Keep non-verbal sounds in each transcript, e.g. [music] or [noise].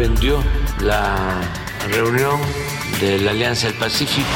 Suspendió la reunión de la Alianza del Pacífico.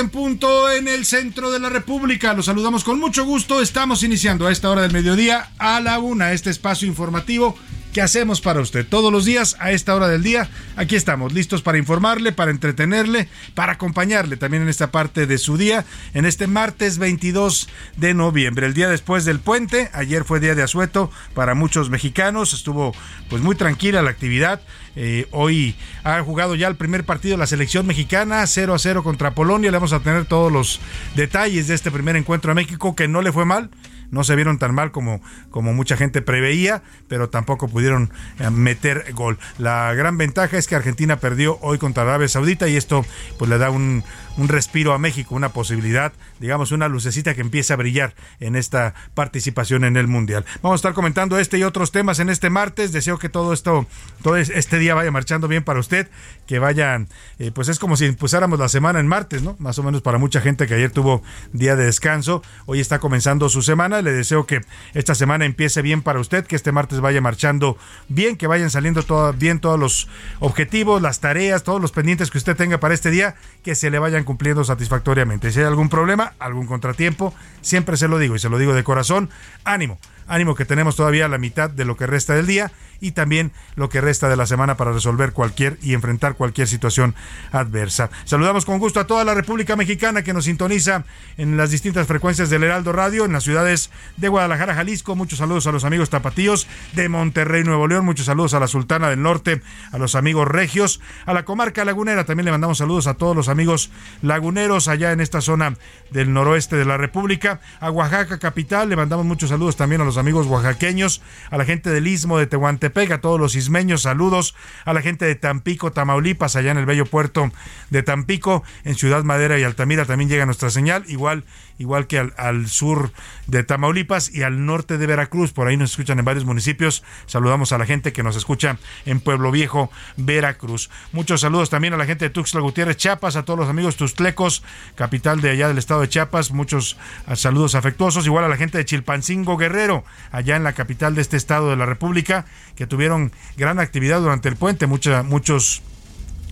En punto en el centro de la República. Los saludamos con mucho gusto. Estamos iniciando a esta hora del mediodía a la una este espacio informativo que hacemos para usted todos los días a esta hora del día. Aquí estamos listos para informarle, para entretenerle, para acompañarle también en esta parte de su día, en este martes 22 de noviembre, el día después del puente. Ayer fue día de asueto para muchos mexicanos, estuvo pues muy tranquila la actividad. Eh, hoy ha jugado ya el primer partido la selección mexicana, 0 a 0 contra Polonia. Le vamos a tener todos los detalles de este primer encuentro a México, que no le fue mal no se vieron tan mal como, como mucha gente preveía, pero tampoco pudieron eh, meter gol. La gran ventaja es que Argentina perdió hoy contra Arabia Saudita y esto pues le da un, un respiro a México, una posibilidad, digamos, una lucecita que empieza a brillar en esta participación en el Mundial. Vamos a estar comentando este y otros temas en este martes. Deseo que todo esto, todo este día vaya marchando bien para usted, que vayan, eh, pues es como si empezáramos la semana en martes, ¿no? Más o menos para mucha gente que ayer tuvo día de descanso, hoy está comenzando su semana. Le deseo que esta semana empiece bien para usted, que este martes vaya marchando bien, que vayan saliendo todo, bien todos los objetivos, las tareas, todos los pendientes que usted tenga para este día, que se le vayan cumpliendo satisfactoriamente. Si hay algún problema, algún contratiempo, siempre se lo digo y se lo digo de corazón, ánimo, ánimo que tenemos todavía la mitad de lo que resta del día y también lo que resta de la semana para resolver cualquier y enfrentar cualquier situación adversa. Saludamos con gusto a toda la República Mexicana que nos sintoniza en las distintas frecuencias del Heraldo Radio en las ciudades de Guadalajara, Jalisco. Muchos saludos a los amigos tapatíos de Monterrey, Nuevo León. Muchos saludos a la Sultana del Norte, a los amigos regios, a la comarca lagunera. También le mandamos saludos a todos los amigos laguneros allá en esta zona del noroeste de la República. A Oaxaca capital le mandamos muchos saludos también a los amigos oaxaqueños, a la gente del Istmo de Tehuantepec, a todos los ismeños, saludos a la gente de Tampico, Tamaulipas, allá en el bello puerto de Tampico, en Ciudad Madera y Altamira también llega nuestra señal, igual igual que al, sur de Tamaulipas y al norte de Veracruz. Por ahí nos escuchan en varios municipios. Saludamos a la gente que nos escucha en Pueblo Viejo, Veracruz. Muchos saludos también a la gente de Tuxtla Gutiérrez, Chiapas, a todos los amigos tustlecos, capital de allá del estado de Chiapas. Muchos saludos afectuosos. Igual a la gente de Chilpancingo Guerrero, allá en la capital de este estado de la República, que tuvieron gran actividad durante el puente. Mucha, muchos,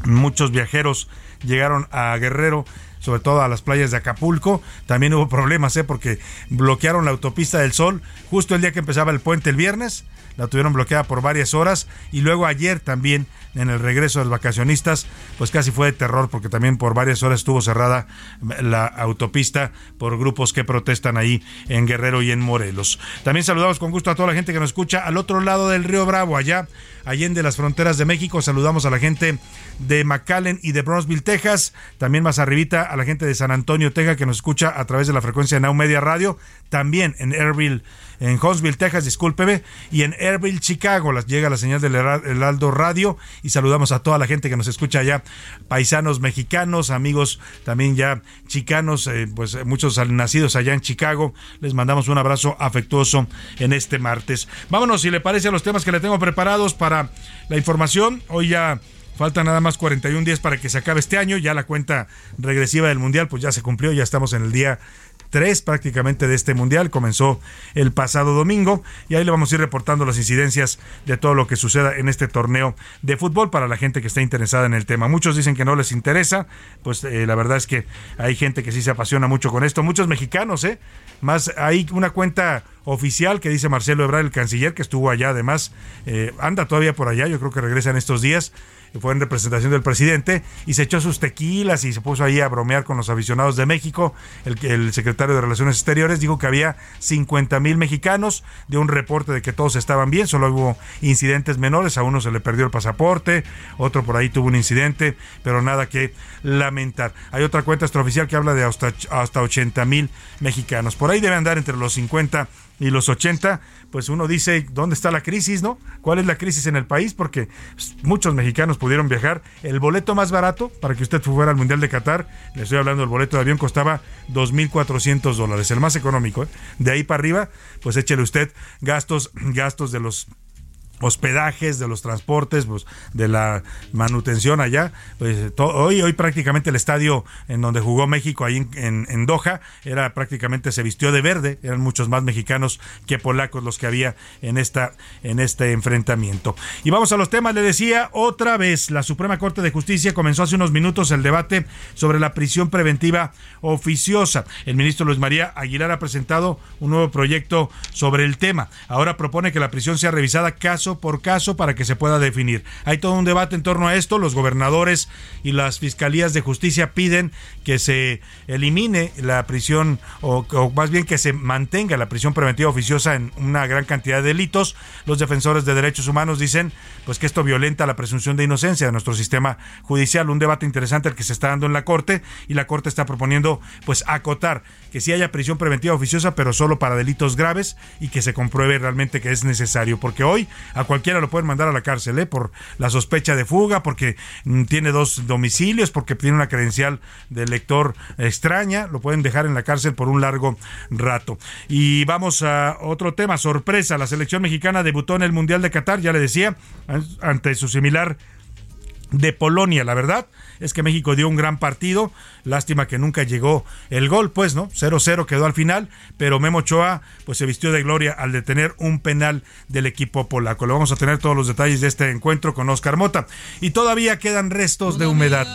muchos viajeros llegaron a Guerrero sobre todo a las playas de Acapulco. También hubo problemas, ¿eh? porque bloquearon la autopista del Sol justo el día que empezaba el puente el viernes. La tuvieron bloqueada por varias horas y luego ayer también en el regreso de los vacacionistas, pues casi fue de terror porque también por varias horas estuvo cerrada la autopista por grupos que protestan ahí en Guerrero y en Morelos. También saludamos con gusto a toda la gente que nos escucha al otro lado del río Bravo, allá, allende las fronteras de México. Saludamos a la gente de McAllen y de Brownsville, Texas. También más arribita a la gente de San Antonio, Texas, que nos escucha a través de la frecuencia de Now Media Radio. También en Airville en Huntsville, Texas, discúlpeme, y en Airville, Chicago, las, llega la señal del Heraldo Radio y saludamos a toda la gente que nos escucha allá, paisanos mexicanos, amigos también ya chicanos, eh, pues muchos nacidos allá en Chicago, les mandamos un abrazo afectuoso en este martes. Vámonos, si le parece, a los temas que le tengo preparados para la información. Hoy ya Falta nada más 41 días para que se acabe este año. Ya la cuenta regresiva del Mundial, pues ya se cumplió. Ya estamos en el día tres prácticamente de este mundial. Comenzó el pasado domingo y ahí le vamos a ir reportando las incidencias de todo lo que suceda en este torneo de fútbol para la gente que está interesada en el tema. Muchos dicen que no les interesa, pues eh, la verdad es que hay gente que sí se apasiona mucho con esto. Muchos mexicanos, ¿eh? Más hay una cuenta oficial que dice Marcelo Ebrard, el canciller, que estuvo allá además, eh, anda todavía por allá, yo creo que regresa en estos días fue en representación del presidente y se echó sus tequilas y se puso ahí a bromear con los aficionados de México. El, el secretario de Relaciones Exteriores dijo que había 50 mil mexicanos, dio un reporte de que todos estaban bien, solo hubo incidentes menores, a uno se le perdió el pasaporte, otro por ahí tuvo un incidente, pero nada que lamentar. Hay otra cuenta extraoficial que habla de hasta, hasta 80 mil mexicanos. Por ahí debe andar entre los 50 y los 80, pues uno dice, ¿dónde está la crisis, no? ¿Cuál es la crisis en el país? Porque muchos mexicanos pudieron viajar. El boleto más barato para que usted fuera al Mundial de Qatar, le estoy hablando del boleto de avión, costaba 2.400 dólares, el más económico. ¿eh? De ahí para arriba, pues échele usted gastos, gastos de los hospedajes, de los transportes, pues, de la manutención allá. Pues, hoy, hoy prácticamente el estadio en donde jugó México, ahí en, en, Doha, era prácticamente se vistió de verde, eran muchos más mexicanos que polacos los que había en, esta, en este enfrentamiento. Y vamos a los temas, le decía, otra vez, la Suprema Corte de Justicia comenzó hace unos minutos el debate sobre la prisión preventiva oficiosa. El ministro Luis María Aguilar ha presentado un nuevo proyecto sobre el tema. Ahora propone que la prisión sea revisada caso por caso para que se pueda definir. Hay todo un debate en torno a esto. Los gobernadores y las fiscalías de justicia piden que se elimine la prisión o, más bien que se mantenga la prisión preventiva oficiosa en una gran cantidad de delitos. Los defensores de derechos humanos dicen pues que esto violenta la presunción de inocencia de nuestro sistema judicial. Un debate interesante el que se está dando en la Corte y la Corte está proponiendo pues acotar que si haya prisión preventiva oficiosa, pero solo para delitos graves y que se compruebe realmente que es necesario. Porque hoy a cualquiera lo pueden mandar a la cárcel, ¿eh? por la sospecha de fuga, porque mm, tiene dos domicilios, porque tiene una credencial de lector extraña, lo pueden dejar en la cárcel por un largo rato. Y vamos a otro tema, sorpresa, la selección mexicana debutó en el Mundial de Qatar, ya le decía, ante su similar de Polonia, la verdad es que México dio un gran partido, lástima que nunca llegó el gol, pues, ¿no? 0-0 quedó al final, pero Memo Ochoa pues se vistió de gloria al detener un penal del equipo polaco. Le vamos a tener todos los detalles de este encuentro con Oscar Mota. Y todavía quedan restos de humedad.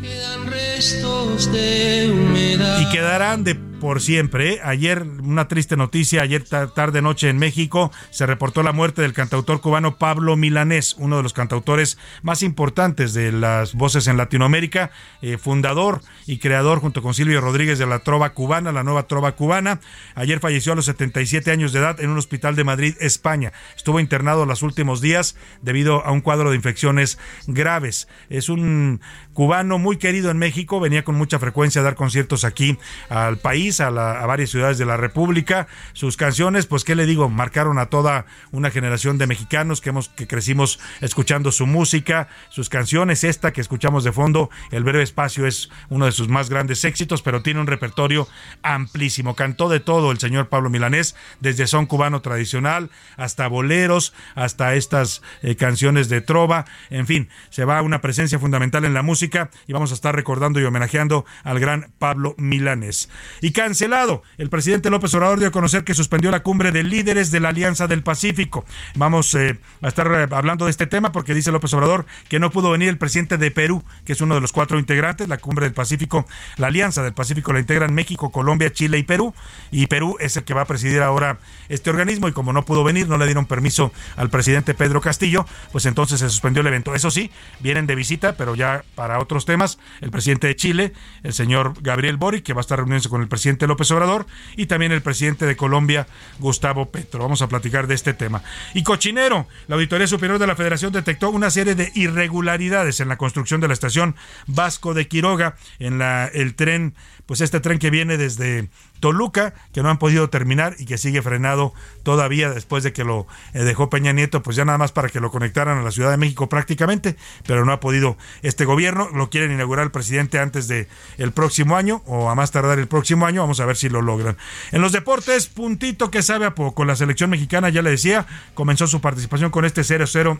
Quedan restos de humedad. Y quedarán de por siempre. ¿eh? Ayer, una triste noticia, ayer tarde noche en México se reportó la muerte del cantautor cubano Pablo Milanés, uno de los cantautores más importantes de las voces en Latinoamérica, eh, fundador y creador junto con Silvio Rodríguez de la Trova Cubana, la nueva Trova Cubana. Ayer falleció a los 77 años de edad en un hospital de Madrid, España. Estuvo internado los últimos días debido a un cuadro de infecciones graves. Es un cubano muy querido en México, venía con mucha frecuencia a dar conciertos aquí al país a, varias ciudades de la República. Sus canciones, pues qué le digo, marcaron a toda una generación de mexicanos que hemos que crecimos escuchando su música, sus canciones. Esta que escuchamos de fondo, El breve espacio, es uno de sus más grandes éxitos, pero tiene un repertorio amplísimo. Cantó de todo el señor Pablo Milanés, desde son cubano tradicional hasta boleros, hasta estas eh, canciones de trova. En fin, se va a una presencia fundamental en la música y vamos a estar recordando y homenajeando al gran Pablo Milanés. Y cancelado. El presidente López Obrador dio a conocer que suspendió la cumbre de líderes de la Alianza del Pacífico. Vamos eh, a estar eh, hablando de este tema porque dice López Obrador que no pudo venir el presidente de Perú, que es uno de los cuatro integrantes, la cumbre del Pacífico, la Alianza del Pacífico la integran México, Colombia, Chile y Perú. Y Perú es el que va a presidir ahora este organismo y como no pudo venir, no le dieron permiso al presidente Pedro Castillo, pues entonces se suspendió el evento. Eso sí, vienen de visita, pero ya para otros temas, el presidente de Chile, el señor Gabriel Boric, que va a estar reuniéndose con el presidente López Obrador, y también el presidente de Colombia, Gustavo Petro. Vamos a platicar de este tema. Y cochinero, la Auditoría Superior de la Federación detectó una serie de irregularidades en la construcción de la estación Vasco de Quiroga, en la, el tren, pues este tren que viene desde Toluca, que no han podido terminar y que sigue frenado todavía después de que lo eh, dejó Peña Nieto, pues ya nada más para que lo conectaran a la Ciudad de México prácticamente, pero no ha podido este gobierno, lo quieren inaugurar el presidente antes de el próximo año o a más tardar el próximo año, vamos a ver si lo logran. En los deportes, puntito que sabe a poco, la selección mexicana ya le decía, comenzó su participación con este 0-0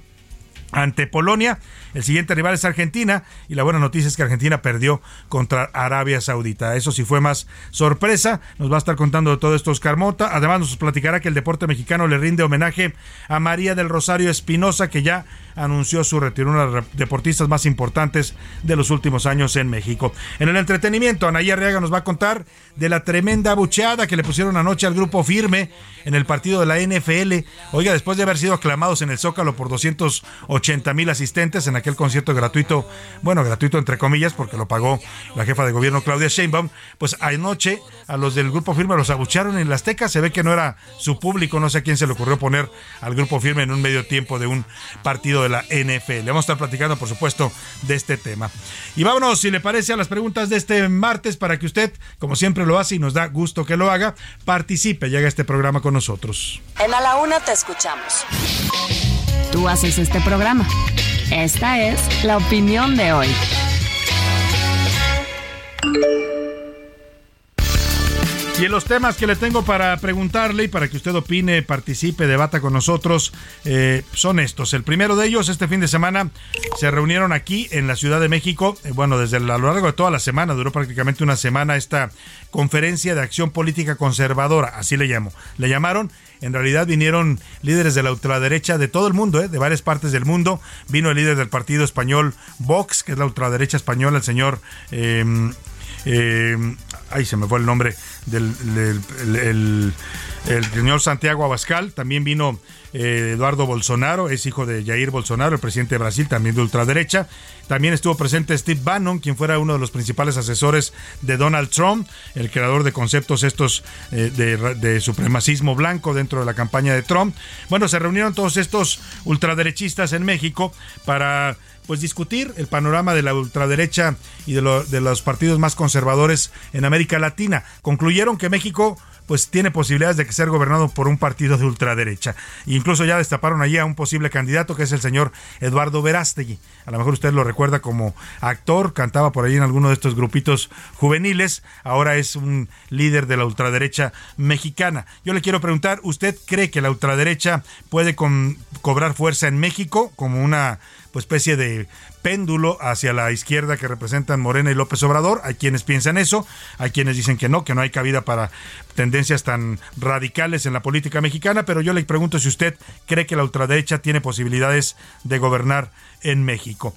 ante Polonia. El siguiente rival es Argentina y la buena noticia es que Argentina perdió contra Arabia Saudita. Eso sí fue más sorpresa. Nos va a estar contando de todo esto Oscar Mota. Además nos platicará que el deporte mexicano le rinde homenaje a María del Rosario Espinosa que ya anunció su retiro, una de las deportistas más importantes de los últimos años en México. En el entretenimiento, Anaya Arriaga nos va a contar de la tremenda bucheada que le pusieron anoche al grupo firme en el partido de la NFL. Oiga, después de haber sido aclamados en el Zócalo por 280 mil asistentes en aquel concierto gratuito, bueno, gratuito entre comillas, porque lo pagó la jefa de gobierno Claudia Sheinbaum, pues anoche a los del grupo firme los abuchearon en la Azteca. Se ve que no era su público, no sé a quién se le ocurrió poner al grupo firme en un medio tiempo de un partido de la NFL. Vamos a estar platicando, por supuesto, de este tema. Y vámonos, si le parece, a las preguntas de este martes para que usted, como siempre lo hace y nos da gusto que lo haga, participe y haga este programa con nosotros. En A la Una te escuchamos. Tú haces este programa. Esta es la opinión de hoy. Y los temas que le tengo para preguntarle y para que usted opine, participe, debata con nosotros, eh, son estos. El primero de ellos, este fin de semana, se reunieron aquí en la Ciudad de México. Eh, bueno, desde a lo largo de toda la semana, duró prácticamente una semana esta conferencia de acción política conservadora, así le llamo. Le llamaron en realidad vinieron líderes de la ultraderecha de todo el mundo, ¿eh? de varias partes del mundo. Vino el líder del partido español Vox, que es la ultraderecha española, el señor eh, ahí se me fue el nombre del el, señor Santiago Abascal, también vino eh, Eduardo Bolsonaro, es hijo de Jair Bolsonaro, el presidente de Brasil, también de ultraderecha. También estuvo presente Steve Bannon, quien fuera uno de los principales asesores de Donald Trump, el creador de conceptos estos eh, de, de, supremacismo blanco dentro de la campaña de Trump. Bueno, se reunieron todos estos ultraderechistas en México para pues discutir el panorama de la ultraderecha y de, de los partidos más conservadores en América Latina. Concluyeron que México pues tiene posibilidades de ser gobernado por un partido de ultraderecha. incluso ya destaparon allí a un posible candidato que es el señor Eduardo Verástegui. A lo mejor usted lo recuerda como actor, cantaba por ahí en alguno de estos grupitos juveniles, ahora es un líder de la ultraderecha mexicana. Yo le quiero preguntar, ¿usted cree que la ultraderecha puede cobrar fuerza en México como una pues, especie de péndulo hacia la izquierda que representan Morena y López Obrador. Hay quienes piensan eso, hay quienes dicen que no, que no hay cabida para tendencias tan radicales en la política mexicana, pero yo le pregunto si usted cree que la ultraderecha tiene posibilidades de gobernar en México.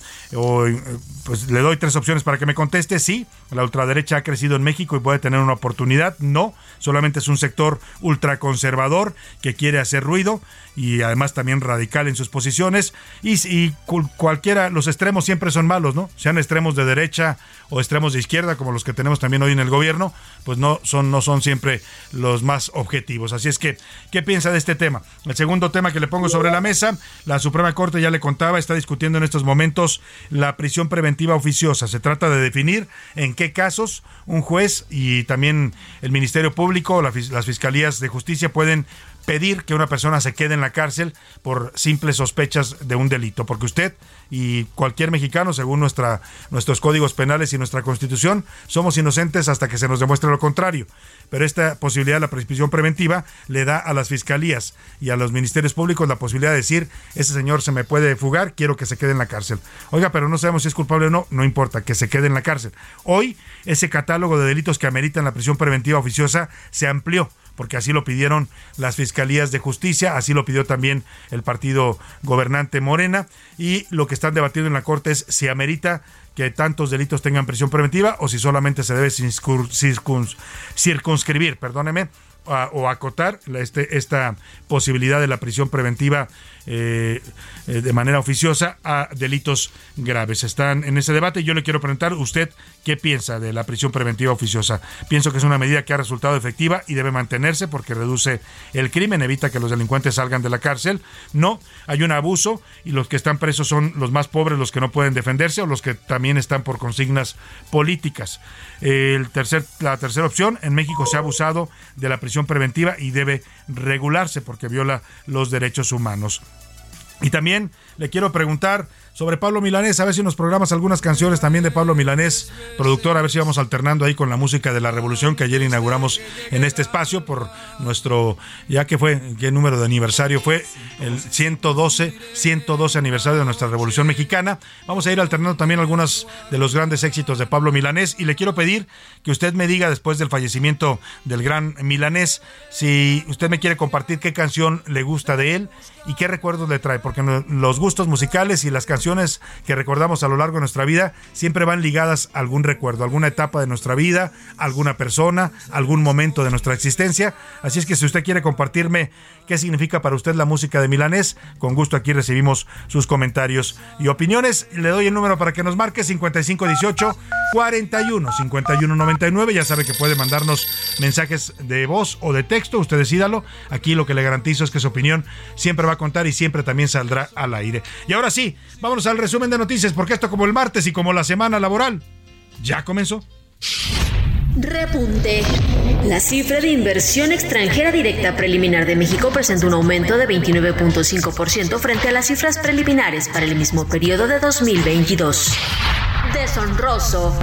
pues le doy tres opciones para que me conteste. Sí, la ultraderecha ha crecido en México y puede tener una oportunidad. No, solamente es un sector ultraconservador que quiere hacer ruido y además también radical en sus posiciones. Y, y cualquiera, los extremos siempre son malos, ¿no? Sean extremos de derecha o extremos de izquierda, como los que tenemos también hoy en el gobierno, pues no son, no son siempre los más objetivos. Así es que, ¿qué piensa de este tema? El segundo tema que le pongo sobre la mesa, la Suprema Corte ya le contaba, está discutiendo en estos momentos la prisión preventiva oficiosa. Se trata de definir en qué casos un juez y también el Ministerio Público, las Fiscalías de Justicia pueden pedir que una persona se quede en la cárcel por simples sospechas de un delito, porque usted y cualquier mexicano, según nuestra, nuestros códigos penales y nuestra constitución, somos inocentes hasta que se nos demuestre lo contrario. Pero esta posibilidad de la prescripción preventiva le da a las fiscalías y a los ministerios públicos la posibilidad de decir, ese señor se me puede fugar, quiero que se quede en la cárcel. Oiga, pero no sabemos si es culpable o no, no importa, que se quede en la cárcel. Hoy, ese catálogo de delitos que ameritan la prisión preventiva oficiosa se amplió porque así lo pidieron las fiscalías de justicia, así lo pidió también el partido gobernante Morena, y lo que están debatiendo en la Corte es si amerita que tantos delitos tengan prisión preventiva o si solamente se debe circunscribir, perdóneme, o acotar este, esta posibilidad de la prisión preventiva eh, eh, de manera oficiosa a delitos graves. Están en ese debate yo le quiero preguntar usted qué piensa de la prisión preventiva oficiosa. Pienso que es una medida que ha resultado efectiva y debe mantenerse porque reduce el crimen, evita que los delincuentes salgan de la cárcel. No, hay un abuso y los que están presos son los más pobres, los que no pueden defenderse o los que también están por consignas políticas. El tercer, la tercera opción, en México se ha abusado de la prisión preventiva y debe regularse porque viola los derechos humanos. Y también le quiero preguntar sobre Pablo Milanés, a ver si nos programas algunas canciones también de Pablo Milanés, productor, a ver si vamos alternando ahí con la música de la revolución que ayer inauguramos en este espacio por nuestro, ya que fue, qué número de aniversario fue, el 112, 112 aniversario de nuestra revolución mexicana. Vamos a ir alternando también algunos de los grandes éxitos de Pablo Milanés. Y le quiero pedir que usted me diga después del fallecimiento del gran Milanés, si usted me quiere compartir qué canción le gusta de él y qué recuerdos le trae, porque los gustos musicales y las canciones que recordamos a lo largo de nuestra vida siempre van ligadas a algún recuerdo, alguna etapa de nuestra vida, alguna persona, algún momento de nuestra existencia. Así es que si usted quiere compartirme qué significa para usted la música de Milanés, con gusto aquí recibimos sus comentarios y opiniones. Le doy el número para que nos marque 5518 41 5199. Ya sabe que puede mandarnos mensajes de voz o de texto, usted decídalo. Aquí lo que le garantizo es que su opinión siempre va a contar y siempre también saldrá al aire. Y ahora sí, vámonos al resumen de noticias, porque esto como el martes y como la semana laboral ya comenzó. Repunte. La cifra de inversión extranjera directa preliminar de México presenta un aumento de 29.5% frente a las cifras preliminares para el mismo periodo de 2022. Deshonroso.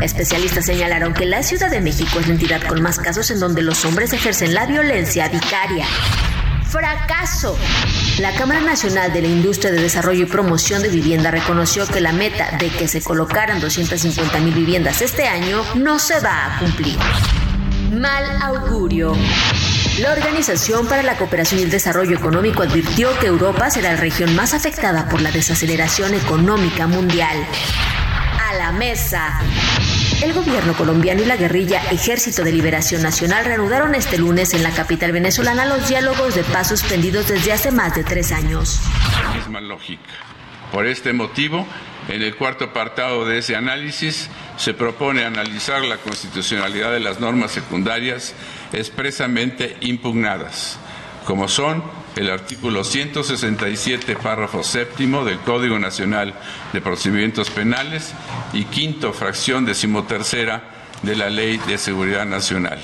Especialistas señalaron que la Ciudad de México es la entidad con más casos en donde los hombres ejercen la violencia vicaria fracaso. La Cámara Nacional de la Industria de Desarrollo y Promoción de Vivienda reconoció que la meta de que se colocaran 250 mil viviendas este año no se va a cumplir. Mal augurio. La Organización para la Cooperación y el Desarrollo Económico advirtió que Europa será la región más afectada por la desaceleración económica mundial. A la mesa. El gobierno colombiano y la guerrilla Ejército de Liberación Nacional reanudaron este lunes en la capital venezolana los diálogos de paz suspendidos desde hace más de tres años. Misma lógica. Por este motivo, en el cuarto apartado de ese análisis se propone analizar la constitucionalidad de las normas secundarias expresamente impugnadas, como son el artículo 167, párrafo séptimo del Código Nacional de Procedimientos Penales y quinto, fracción decimotercera de la Ley de Seguridad Nacional.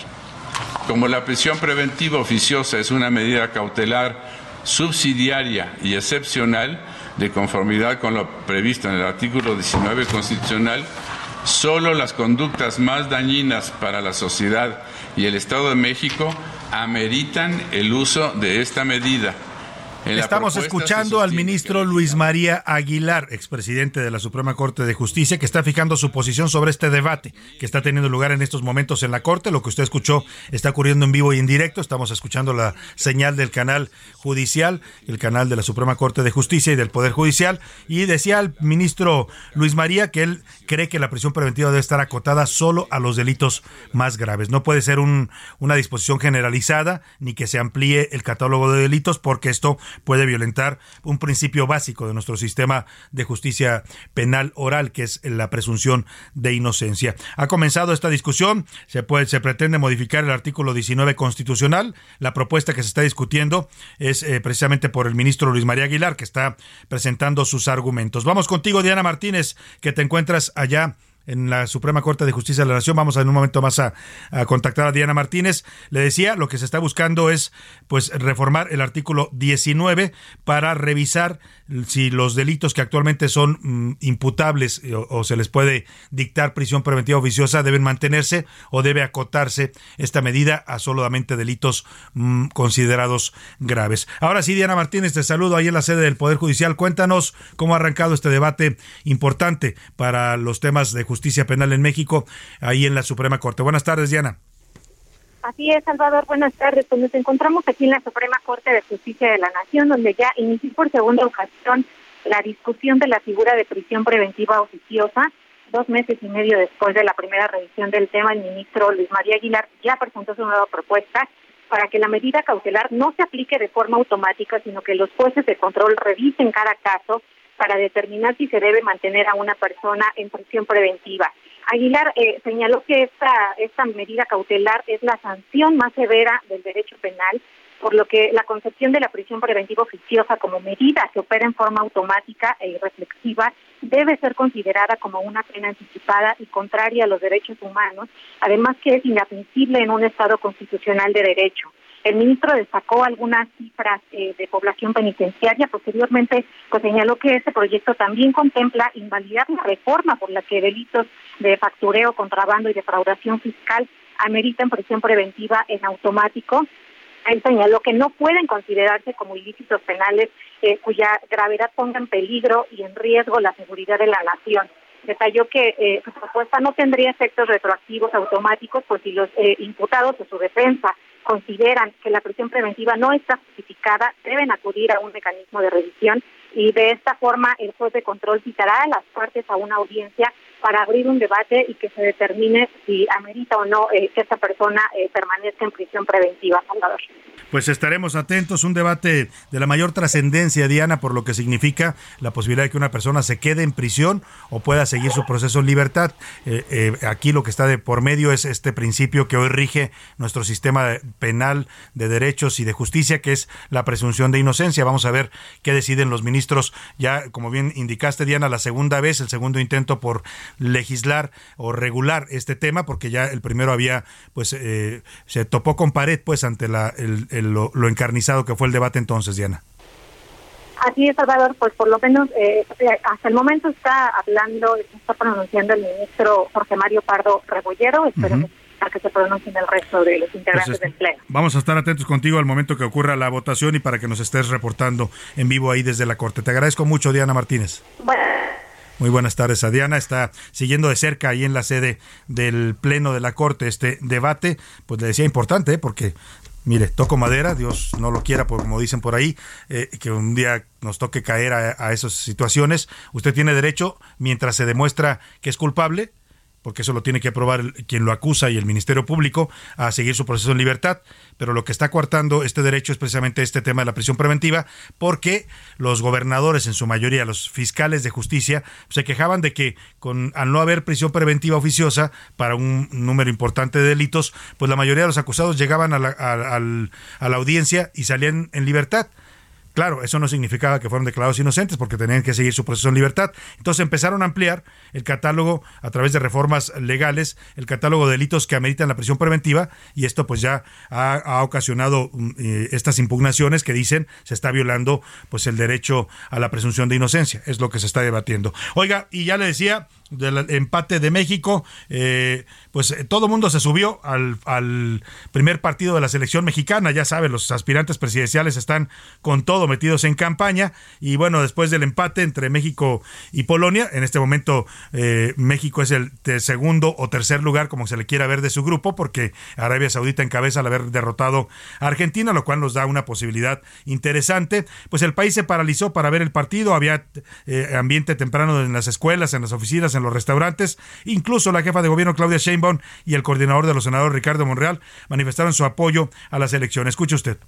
Como la prisión preventiva oficiosa es una medida cautelar subsidiaria y excepcional, de conformidad con lo previsto en el artículo 19 constitucional, solo las conductas más dañinas para la sociedad y el Estado de México ameritan el uso de esta medida. Estamos escuchando al ministro Luis María Aguilar, expresidente de la Suprema Corte de Justicia, que está fijando su posición sobre este debate que está teniendo lugar en estos momentos en la Corte. Lo que usted escuchó está ocurriendo en vivo y en directo. Estamos escuchando la señal del canal judicial, el canal de la Suprema Corte de Justicia y del Poder Judicial. Y decía el ministro Luis María que él cree que la prisión preventiva debe estar acotada solo a los delitos más graves. No puede ser un, una disposición generalizada ni que se amplíe el catálogo de delitos porque esto puede violentar un principio básico de nuestro sistema de justicia penal oral, que es la presunción de inocencia. Ha comenzado esta discusión, se, puede, se pretende modificar el artículo 19 constitucional. La propuesta que se está discutiendo es eh, precisamente por el ministro Luis María Aguilar, que está presentando sus argumentos. Vamos contigo, Diana Martínez, que te encuentras allá en la Suprema Corte de Justicia de la Nación. Vamos en un momento más a, contactar a Diana Martínez. Le decía, lo que se está buscando es pues reformar el artículo 19 para revisar si los delitos que actualmente son mm, imputables o, o, se les puede dictar prisión preventiva oficiosa deben mantenerse o debe acotarse esta medida a solamente delitos mm, considerados graves. Ahora sí, Diana Martínez, te saludo ahí en la sede del Poder Judicial. Cuéntanos cómo ha arrancado este debate importante para los temas de justicia penal en México, ahí en la Suprema Corte. Buenas tardes, Diana. Así es, Salvador. Buenas tardes. Pues nos encontramos aquí en la Suprema Corte de Justicia de la Nación, donde ya inició por segunda ocasión la discusión de la figura de prisión preventiva oficiosa. Dos meses y medio después de la primera revisión del tema, el ministro Luis María Aguilar ya presentó su nueva propuesta para que la medida cautelar no se aplique de forma automática, sino que los jueces de control revisen cada caso para determinar si se debe mantener a una persona en prisión preventiva. Aguilar eh, señaló que esta, esta medida cautelar es la sanción más severa del derecho penal, por lo que la concepción de la prisión preventiva oficiosa como medida que opera en forma automática e irreflexiva debe ser considerada como una pena anticipada y contraria a los derechos humanos, además que es inadmisible en un Estado constitucional de derecho. El ministro destacó algunas cifras eh, de población penitenciaria. Posteriormente, pues señaló que este proyecto también contempla invalidar la reforma por la que delitos de factureo, contrabando y defraudación fiscal ameritan prisión preventiva en automático. Él señaló que no pueden considerarse como ilícitos penales eh, cuya gravedad ponga en peligro y en riesgo la seguridad de la nación detalló que eh, su propuesta no tendría efectos retroactivos automáticos, pues si los imputados o su defensa consideran que la prisión preventiva no está justificada, deben acudir a un mecanismo de revisión y de esta forma el juez de control citará a las partes a una audiencia para abrir un debate y que se determine si amerita o no eh, que esta persona eh, permanezca en prisión preventiva, Salvador. Pues estaremos atentos, un debate de la mayor trascendencia, Diana, por lo que significa la posibilidad de que una persona se quede en prisión o pueda seguir su proceso en libertad. Eh, aquí lo que está de por medio es este principio que hoy rige nuestro sistema penal de derechos y de justicia, que es la presunción de inocencia. Vamos a ver qué deciden los ministros. Ya, como bien indicaste, Diana, la segunda vez, el segundo intento por legislar o regular este tema porque ya el primero había pues eh, se topó con pared pues ante la, el, lo, encarnizado que fue el debate entonces Diana Así es, Salvador, pues por lo menos eh, hasta el momento está hablando, está pronunciando el ministro Jorge Mario Pardo Rebollero, espero que se pronuncien el resto de los integrantes pues del Pleno. Vamos a estar atentos contigo al momento que ocurra la votación y para que nos estés reportando en vivo ahí desde la Corte. Te agradezco mucho, Diana Martínez. Bueno. Muy buenas tardes a Diana. Está siguiendo de cerca ahí en la sede del Pleno de la Corte este debate. Pues le decía importante, ¿eh? porque mire, toco madera, Dios no lo quiera, como dicen por ahí, eh, que un día nos toque caer a, a, esas situaciones. Usted tiene derecho, mientras se demuestra que es culpable, porque eso lo tiene que probar quien lo acusa y el Ministerio Público, a seguir su proceso en libertad. Pero lo que está coartando este derecho es precisamente este tema de la prisión preventiva, porque los gobernadores, en su mayoría, los fiscales de justicia, se quejaban de que con, al no haber prisión preventiva oficiosa para un número importante de delitos, pues la mayoría de los acusados llegaban a la, a la audiencia y salían en libertad. Claro, eso no significaba que fueron declarados inocentes porque tenían que seguir su proceso en libertad. Entonces empezaron a ampliar el catálogo a través de reformas legales, el catálogo de delitos que ameritan la prisión preventiva y esto pues ya ha, ocasionado mm, eh, estas impugnaciones que dicen se está violando pues el derecho a la presunción de inocencia. Es lo que se está debatiendo. Oiga, y ya le decía, del empate de México, eh, pues eh, todo el mundo se subió al, primer partido de la selección mexicana, ya sabe, los aspirantes presidenciales están con todo metidos en campaña. Y bueno, después del empate entre México y Polonia, en este momento eh, México es el segundo o tercer lugar, como se le quiera ver de su grupo, porque Arabia Saudita encabeza al haber derrotado a Argentina, lo cual nos da una posibilidad interesante, pues el país se paralizó para ver el partido, había ambiente temprano en las escuelas, en las oficinas, en los restaurantes. Incluso la jefa de gobierno Claudia Sheinbaum y el coordinador de los senadores Ricardo Monreal manifestaron su apoyo a la selección. Escuche usted.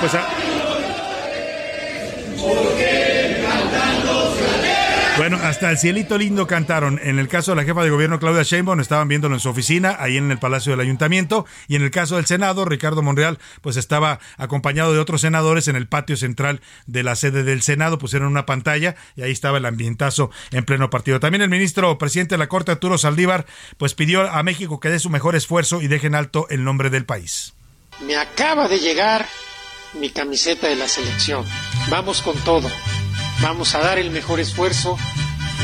Pues Bueno, hasta el cielito lindo cantaron. En el caso de la jefa de gobierno Claudia Sheinbaum estaban viéndolo en su oficina, ahí en el Palacio del Ayuntamiento, y en el caso del Senado, Ricardo Monreal, pues estaba acompañado de otros senadores en el patio central de la sede del Senado, pusieron una pantalla y ahí estaba el ambientazo en pleno partido. También el ministro presidente de la Corte, Arturo Saldívar, pues pidió a México que dé su mejor esfuerzo y deje en alto el nombre del país. Me acaba de llegar mi camiseta de la selección. Vamos con todo. Vamos a dar el mejor esfuerzo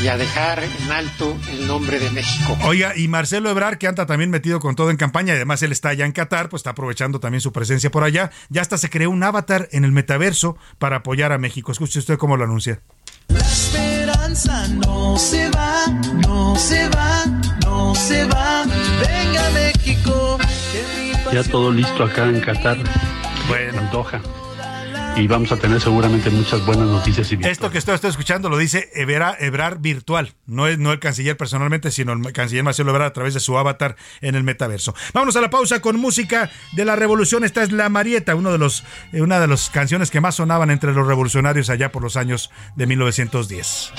y a dejar en alto el nombre de México. Oiga, y Marcelo Ebrar, que anda también metido con todo en campaña, y además él está allá en Qatar, pues está aprovechando también su presencia por allá. Ya hasta se creó un avatar en el metaverso para apoyar a México. Escuche usted cómo lo anuncia. La esperanza no se va, no se va, no se va. Venga México. Ya todo listo acá en Qatar. Bueno, en Doha y vamos a tener seguramente muchas buenas noticias. Y Esto que usted está escuchando lo dice Ebrar virtual, no es no el canciller personalmente, sino el canciller Marcelo Ebrard a través de su avatar en el metaverso. Vámonos a la pausa con música de la revolución. Esta es La Marieta, uno de los, eh, una de las canciones que más sonaban entre los revolucionarios allá por los años de 1910.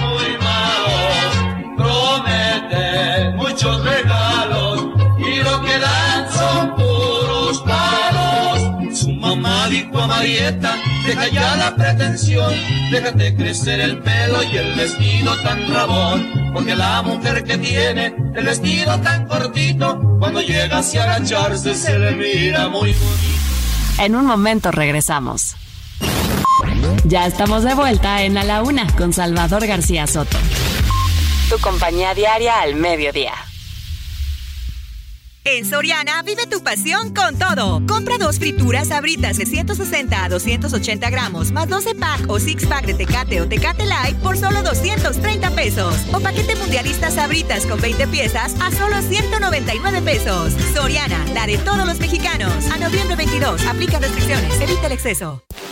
muy promete muchos Marieta, deja ya la pretensión, déjate crecer el pelo y el vestido tan rabón, porque la mujer que tiene el vestido tan cortito, cuando llega hacia agacharse se le mira muy bonito. En un momento regresamos. Ya estamos de vuelta en A la Una con Salvador García Soto. Tu compañía diaria al mediodía. En Soriana vive tu pasión con todo. Compra dos frituras abritas de 160 a 280 gramos, más 12 pack o 6 pack de Tecate o Tecate Light por solo 230 pesos. O paquete mundialista sabritas con 20 piezas a solo 199 pesos. Soriana, la de todos los mexicanos. A noviembre 22, aplica restricciones, evita el exceso.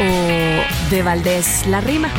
O de Valdés la rima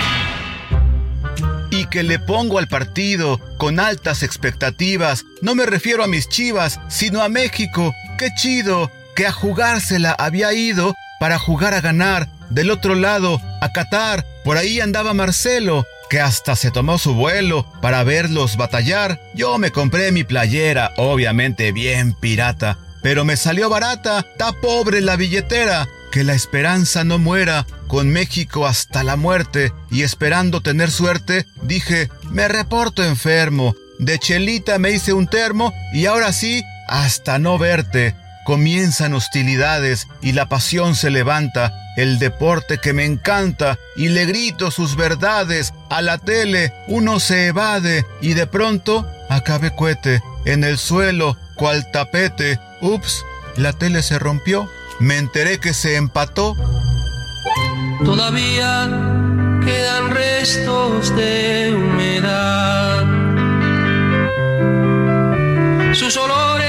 y que le pongo al partido con altas expectativas. No me refiero a mis chivas, sino a México. Qué chido que a jugársela había ido para jugar a ganar. Del otro lado, a Qatar, por ahí andaba Marcelo, que hasta se tomó su vuelo para verlos batallar. Yo me compré mi playera, obviamente bien pirata, pero me salió barata, está pobre la billetera que la esperanza no muera, con México hasta la muerte, y esperando tener suerte, dije, me reporto enfermo, de chelita me hice un termo, y ahora sí, hasta no verte. Comienzan hostilidades y la pasión se levanta, el deporte que me encanta, y le grito sus verdades, a la tele uno se evade, y de pronto acabe cuete, en el suelo, cual tapete, ups, la tele se rompió me enteré que se empató. Todavía quedan restos de humedad. Sus olores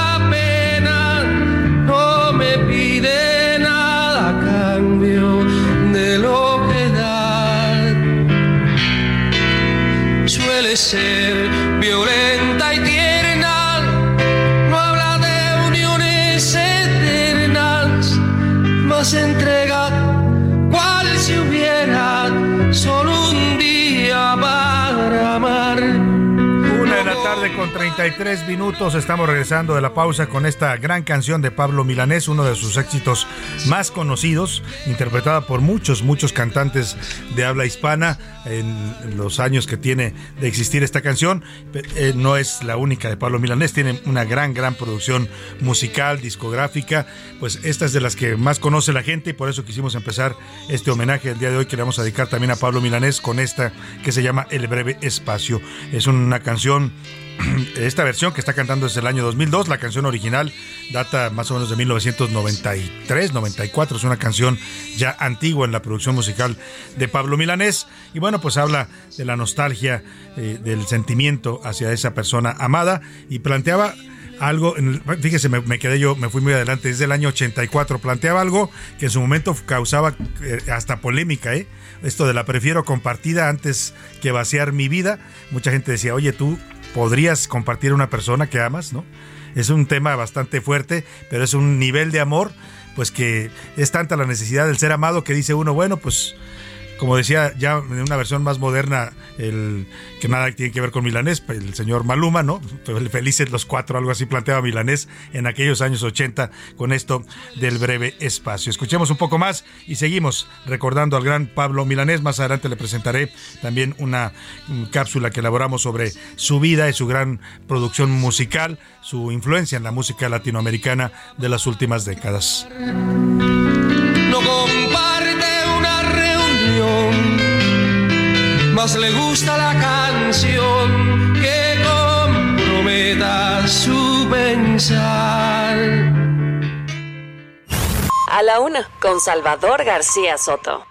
33 minutos. Estamos regresando de la pausa con esta gran canción de Pablo Milanés, uno de sus éxitos más conocidos, interpretada por muchos, muchos cantantes de habla hispana en los años que tiene de existir esta canción. Eh, no es la única de Pablo Milanés, tiene una gran, gran producción musical, discográfica. Pues esta es de las que más conoce la gente y por eso quisimos empezar este homenaje el día de hoy que le vamos a dedicar también a Pablo Milanés con esta que se llama El Breve Espacio. Es una canción [clears throat] esta versión que está cantando desde el año 2002. La canción original data más o menos de 1993, 94. Es una canción ya antigua en la producción musical de Pablo Milanés. Y bueno, pues habla de la nostalgia, eh, del sentimiento hacia esa persona amada y planteaba algo, fíjese, me, quedé yo, me fui muy adelante, desde el año 84, planteaba algo que en su momento causaba eh, hasta polémica, ¿eh? Esto de la prefiero compartida antes que vaciar mi vida. Mucha gente decía, oye, tú podrías compartir una persona que amas, ¿no? Es un tema bastante fuerte, pero es un nivel de amor, pues que es tanta la necesidad del ser amado que dice uno, bueno, pues como decía ya en una versión más moderna, el que nada tiene que ver con Milanés, el señor Maluma, ¿no? Felices los cuatro, algo así planteaba Milanés en aquellos años 80 con esto del breve espacio. Escuchemos un poco más y seguimos recordando al gran Pablo Milanés. Más adelante le presentaré también una cápsula que elaboramos sobre su vida y su gran producción musical, su influencia en la música latinoamericana de las últimas décadas. Más le gusta la canción que comprometa su pensar. A la una, con Salvador García Soto.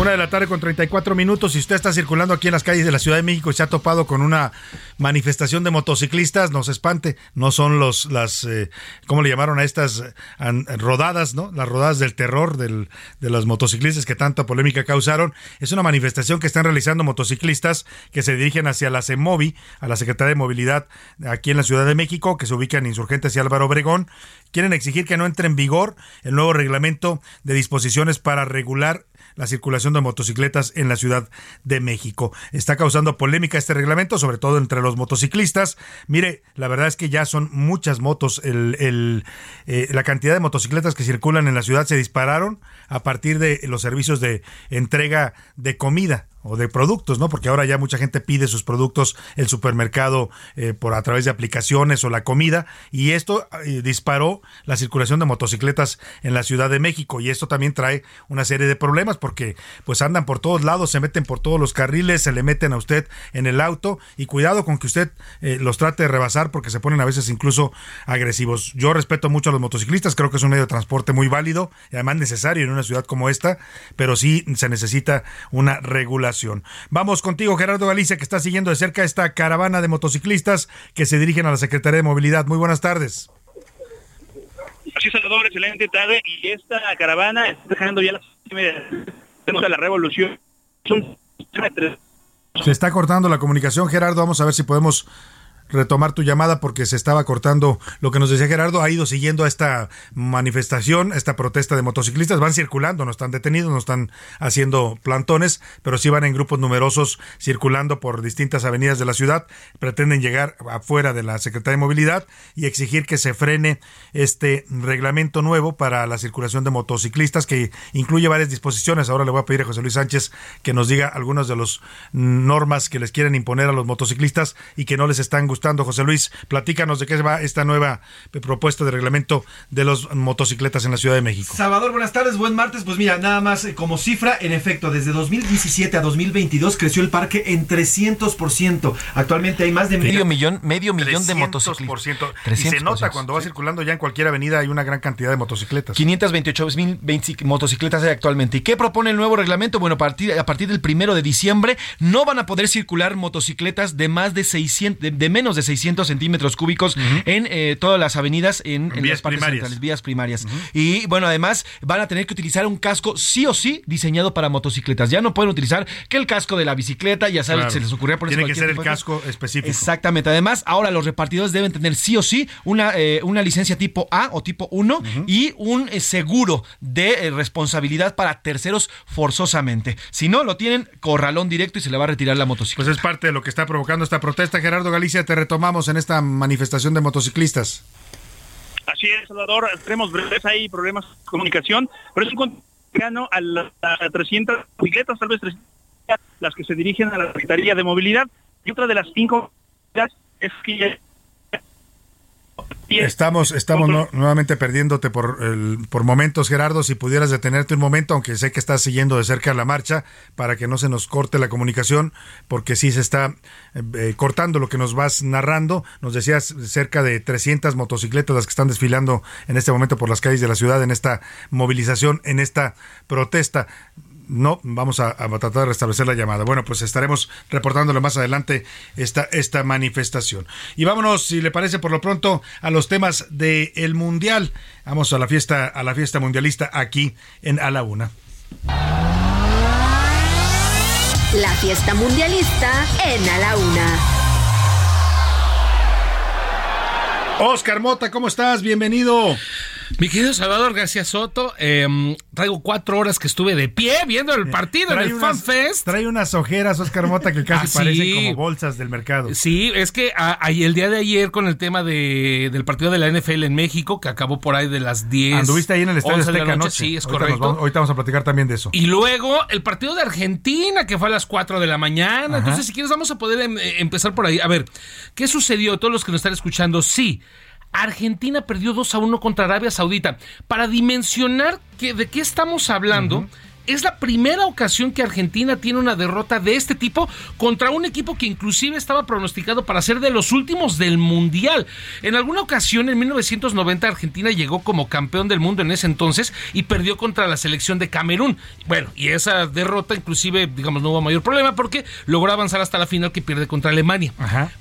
Una de la tarde con 34 minutos. Si usted está circulando aquí en las calles de la Ciudad de México y se ha topado con una manifestación de motociclistas, no se espante. No son los, las, eh, ¿cómo le llamaron a estas rodadas, no? Las rodadas del terror del, de los motociclistas que tanta polémica causaron. Es una manifestación que están realizando motociclistas que se dirigen hacia la CEMOVI, a la Secretaría de Movilidad aquí en la Ciudad de México, que se ubica en Insurgentes y Álvaro Obregón. Quieren exigir que no entre en vigor el nuevo reglamento de disposiciones para regular la circulación de motocicletas en la Ciudad de México. Está causando polémica este reglamento, sobre todo entre los motociclistas. Mire, la verdad es que ya son muchas motos. Eh, la cantidad de motocicletas que circulan en la ciudad se dispararon a partir de los servicios de entrega de comida o de productos, ¿no? Porque ahora ya mucha gente pide sus productos el supermercado eh, por a través de aplicaciones o la comida y esto eh, disparó la circulación de motocicletas en la Ciudad de México y esto también trae una serie de problemas porque pues andan por todos lados, se meten por todos los carriles, se le meten a usted en el auto y cuidado con que usted eh, los trate de rebasar porque se ponen a veces incluso agresivos. Yo respeto mucho a los motociclistas, creo que es un medio de transporte muy válido y además necesario en una ciudad como esta, pero sí se necesita una regulación Vamos contigo, Gerardo Galicia, que está siguiendo de cerca esta caravana de motociclistas que se dirigen a la Secretaría de Movilidad. Muy buenas tardes. Así, Salvador, excelente tarde. Y esta caravana está dejando ya la, la revolución. Se está cortando la comunicación, Gerardo. Vamos a ver si podemos retomar tu llamada porque se estaba cortando lo que nos decía Gerardo. Ha ido siguiendo a esta manifestación, esta protesta de motociclistas. Van circulando, no están detenidos, no están haciendo plantones, pero sí van en grupos numerosos circulando por distintas avenidas de la ciudad. Pretenden llegar afuera de la Secretaría de Movilidad y exigir que se frene este reglamento nuevo para la circulación de motociclistas que incluye varias disposiciones. Ahora le voy a pedir a José Luis Sánchez que nos diga algunas de las normas que les quieren imponer a los motociclistas y que no les están gustando José Luis, platícanos de qué va esta nueva propuesta de reglamento de los motocicletas en la Ciudad de México. Salvador, buenas tardes, buen martes. Pues mira, nada más eh, como cifra, en efecto, desde 2017 a 2022 creció el parque en 300%. Actualmente hay más de medio millón, medio millón de motocicletas. Y se nota cuando va circulando ya en cualquier avenida hay una gran cantidad de motocicletas. 528 mil motocicletas hay actualmente. ¿Y qué propone el nuevo reglamento? Bueno, a partir, a partir del primero de diciembre no van a poder circular motocicletas de más de 600, de menos menos de 600 centímetros cúbicos en eh, todas las avenidas en, las partes primarias. centrales, vías primarias. Y bueno, además van a tener que utilizar un casco sí o sí diseñado para motocicletas. Ya no pueden utilizar que el casco de la bicicleta, ya sabes, Claro. se les ocurría por Tiene que ser el tipo casco específico. Exactamente. Además, ahora los repartidores deben tener sí o sí una, eh, una licencia tipo A o tipo 1 y un eh, seguro de responsabilidad para terceros forzosamente. Si no, lo tienen corralón directo y se le va a retirar la motocicleta. Pues es parte de lo que está provocando esta protesta. Gerardo Galicia, te retomamos en esta manifestación de motociclistas. Así es, Salvador. Tenemos breves ahí problemas de comunicación, pero es un cercano a las a 300 bicicletas, tal vez 300, las que se dirigen a la Secretaría de Movilidad. Y otra de las cinco es que Estamos, estamos nu- nuevamente perdiéndote por, el- por momentos, Gerardo. Si pudieras detenerte un momento, aunque sé que estás siguiendo de cerca la marcha, para que no se nos corte la comunicación, porque sí se está eh, eh, cortando lo que nos vas narrando. Nos decías cerca de 300 motocicletas las que están desfilando en este momento por las calles de la ciudad, en esta movilización, en esta protesta. No, vamos a, a tratar de restablecer la llamada. Bueno, pues estaremos reportándole más adelante esta, esta manifestación. Y vámonos, si le parece, por lo pronto, a los temas del Mundial. Vamos a la fiesta, a la fiesta mundialista aquí en A la Una. La fiesta mundialista en A la Una. Oscar Mota, ¿cómo estás? Bienvenido. Mi querido Salvador García Soto, eh, traigo cuatro horas que estuve de pie viendo el partido en el unas- FanFest. Trae unas ojeras, Oscar Mota, que casi Ah, sí. parecen como bolsas del mercado. Sí, es que a- el día de ayer con el tema de, del partido de la NFL en México, que acabó por ahí de las 10. Anduviste ahí en el Estadio 11 de la noche. Sí, es Ahorita correcto. vamos- ahorita vamos a platicar también de eso. Y luego el partido de Argentina, que fue a las 4 de la mañana. Ajá. Entonces, si quieres, vamos a poder em- eh, empezar por ahí. A ver, ¿qué sucedió? Todos los que nos están escuchando, sí. Argentina perdió 2 a 1 contra Arabia Saudita. Para dimensionar que, de qué estamos hablando, es la primera ocasión que Argentina tiene una derrota de este tipo contra un equipo que inclusive estaba pronosticado para ser de los últimos del Mundial. En alguna ocasión, en 1990, Argentina llegó como campeón del mundo en ese entonces y perdió contra la selección de Camerún. Bueno, y esa derrota inclusive, digamos, no hubo mayor problema porque logró avanzar hasta la final que pierde contra Alemania.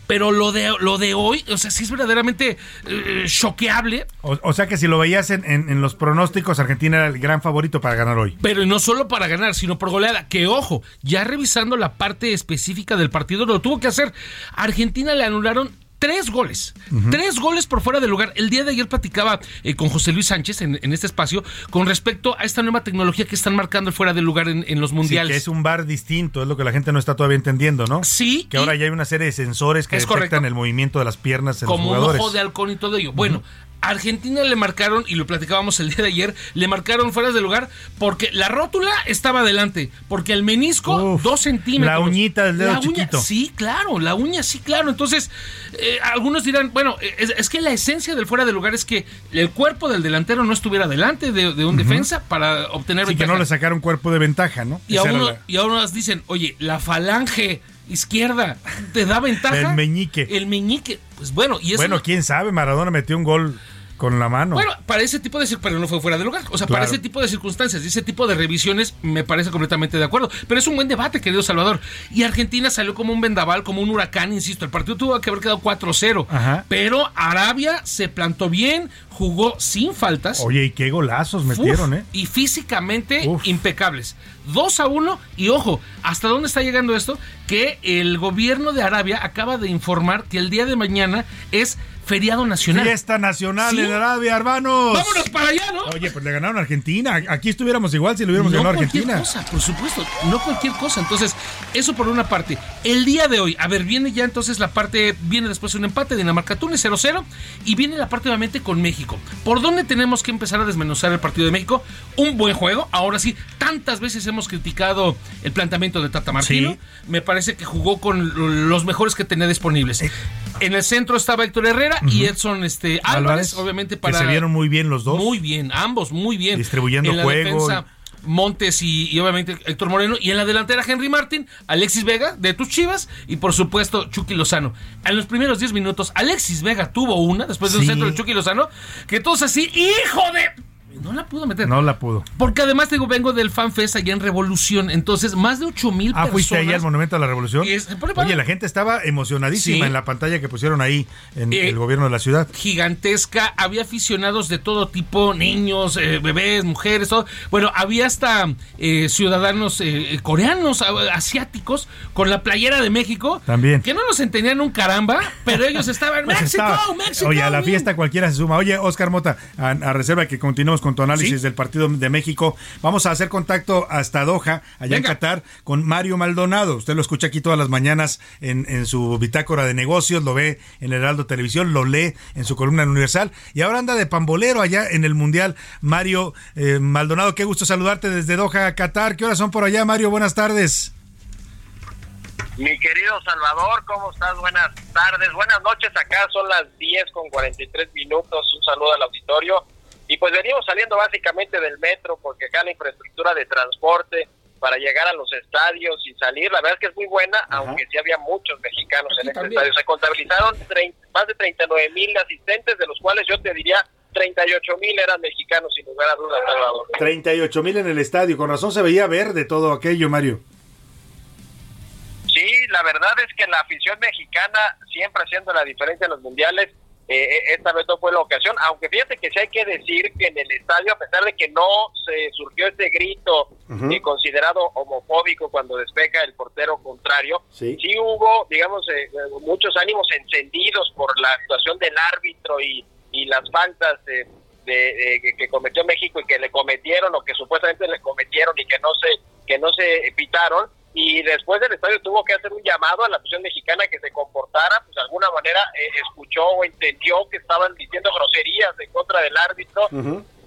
Pero lo de, lo de hoy, o sea, sí es verdaderamente eh, choqueable. O, o sea que si lo veías en, en- en los pronósticos, Argentina era el gran favorito para ganar hoy. Pero no solo para ganar, sino por goleada. Que ojo, ya revisando la parte específica del partido, lo tuvo que hacer. Argentina le anularon tres goles. Tres goles por fuera del lugar. El día de ayer platicaba eh, con José Luis Sánchez en, en este espacio con respecto a esta nueva tecnología que están marcando el fuera del lugar en, en los Sí, mundiales. que es un bar distinto, es lo que la gente no está todavía entendiendo, ¿no? Sí. Que ahora ya hay una serie de sensores que detectan correcto. el movimiento de las piernas en como los un jugadores. ojo de halcón y todo ello. Bueno, Argentina le marcaron, y lo platicábamos el día de ayer, le marcaron fuera de lugar porque la rótula estaba adelante, porque el menisco, dos centímetros. la uñita del dedo La uña, chiquito. Sí, claro, la uña, sí, claro. Entonces, eh, algunos dirán, bueno, es, es que la esencia del fuera de lugar es que el cuerpo del delantero no estuviera delante de, de un defensa para obtener Sí, que ventaja. no le sacaron cuerpo de ventaja, ¿no? y, a Esa era uno, la- y a unos dicen, oye, la falange izquierda te da ventaja. El meñique. El meñique. Pues bueno, y eso Bueno, quién sabe, Maradona metió un gol con la mano. Bueno, para ese tipo de pero no fue fuera de lugar. O sea, para ese tipo de circunstancias y ese tipo de revisiones me parece completamente de acuerdo. Pero es un buen debate, querido Salvador. Y Argentina salió como un vendaval, como un huracán, insisto. El partido tuvo que haber quedado 4-0. Ajá. Pero Arabia se plantó bien, jugó sin faltas. Oye, y qué golazos metieron, Uf, ¿eh? Y físicamente impecables. 2 a 1 y ojo, ¿hasta dónde está llegando esto? Que el gobierno de Arabia acaba de informar que el día de mañana es feriado nacional. Fiesta nacional Sí. en Arabia, hermanos. Vámonos para allá, ¿no? Oye, pues le ganaron a Argentina. Aquí estuviéramos igual si le hubiéramos no ganado a cualquier Argentina. cosa, por supuesto, no cualquier cosa. Entonces, eso por una parte. El día de hoy, a ver, viene ya entonces la parte, viene después un empate, Dinamarca-Túnez 0-0, y viene la parte obviamente con México. ¿Por dónde tenemos que empezar a desmenuzar el partido de México? Un buen juego, ahora sí, tantas veces hemos criticado el planteamiento de Tata Martino. Sí. Me parece que jugó con los mejores que tenía disponibles. En el centro estaba Héctor Herrera y Edson este, Álvarez, Álvarez, obviamente que para... se vieron muy bien los dos. Muy bien, ambos muy bien. Distribuyendo en la juego. defensa, Montes y, y obviamente Héctor Moreno. Y en la delantera Henry Martin, Alexis Vega de tus Chivas y por supuesto Chucky Lozano. En los primeros 10 minutos Alexis Vega tuvo una después de un Sí. centro de Chucky Lozano que todos así, hijo de... no la pudo meter. No la pudo. Porque además digo, vengo del FanFest allá en Revolución, entonces más de 8 mil Ah, personas. fuiste ahí al Monumento a la Revolución. Es- Oye, la gente estaba emocionadísima Sí. en la pantalla que pusieron ahí en Eh, el gobierno de la ciudad. gigantesca, había aficionados de todo tipo, niños, eh, bebés, mujeres, todo. Bueno, había hasta eh, ciudadanos eh, coreanos, a- asiáticos, con la playera de México, También. que no nos entendían un caramba, pero ellos [laughs] estaban, Pues México, estaba- México. Oye, a la bien". fiesta cualquiera se suma. Oye, Oscar Mota, a, a reserva que continuemos con tu análisis Sí. del partido de México, vamos a hacer contacto hasta Doha, allá en. Qatar, con Mario Maldonado. Usted lo escucha aquí todas las mañanas en, en su bitácora de negocios, lo ve en el Heraldo Televisión, lo lee en su columna en Universal y ahora anda de pambolero allá en el Mundial. Mario eh, Maldonado, qué gusto saludarte desde Doha, Qatar. ¿Qué horas son por allá, Mario? Buenas tardes. Mi querido Salvador, ¿cómo estás? Buenas tardes, buenas noches. Acá son las 10 con 43 minutos. Un saludo al auditorio. Y pues venimos saliendo básicamente del metro porque acá la infraestructura de transporte para llegar a los estadios y salir, la verdad es que es muy buena, aunque sí había muchos mexicanos en este estadio. Se contabilizaron más de 39 mil asistentes, de los cuales yo te diría 38 mil eran mexicanos, sin lugar a dudas, Salvador. 38 mil en el estadio. Con razón se veía verde todo aquello, Mario. Sí, la verdad es que la afición mexicana siempre haciendo la diferencia en los mundiales. Eh, eh, esta vez no fue la ocasión, aunque fíjate que sí hay que decir que en el estadio, a pesar de que no se surgió este grito eh, considerado homofóbico cuando despeja el portero contrario, Sí. hubo, digamos, eh, eh, muchos ánimos encendidos por la actuación del árbitro y, y las faltas de, de- que cometió México y que le cometieron o que supuestamente le cometieron y que no se que no se pitaron y después del estadio tuvo que hacer un llamado a la afición mexicana que se comportara, pues de alguna manera eh, escuchó o entendió que estaban diciendo groserías en contra del árbitro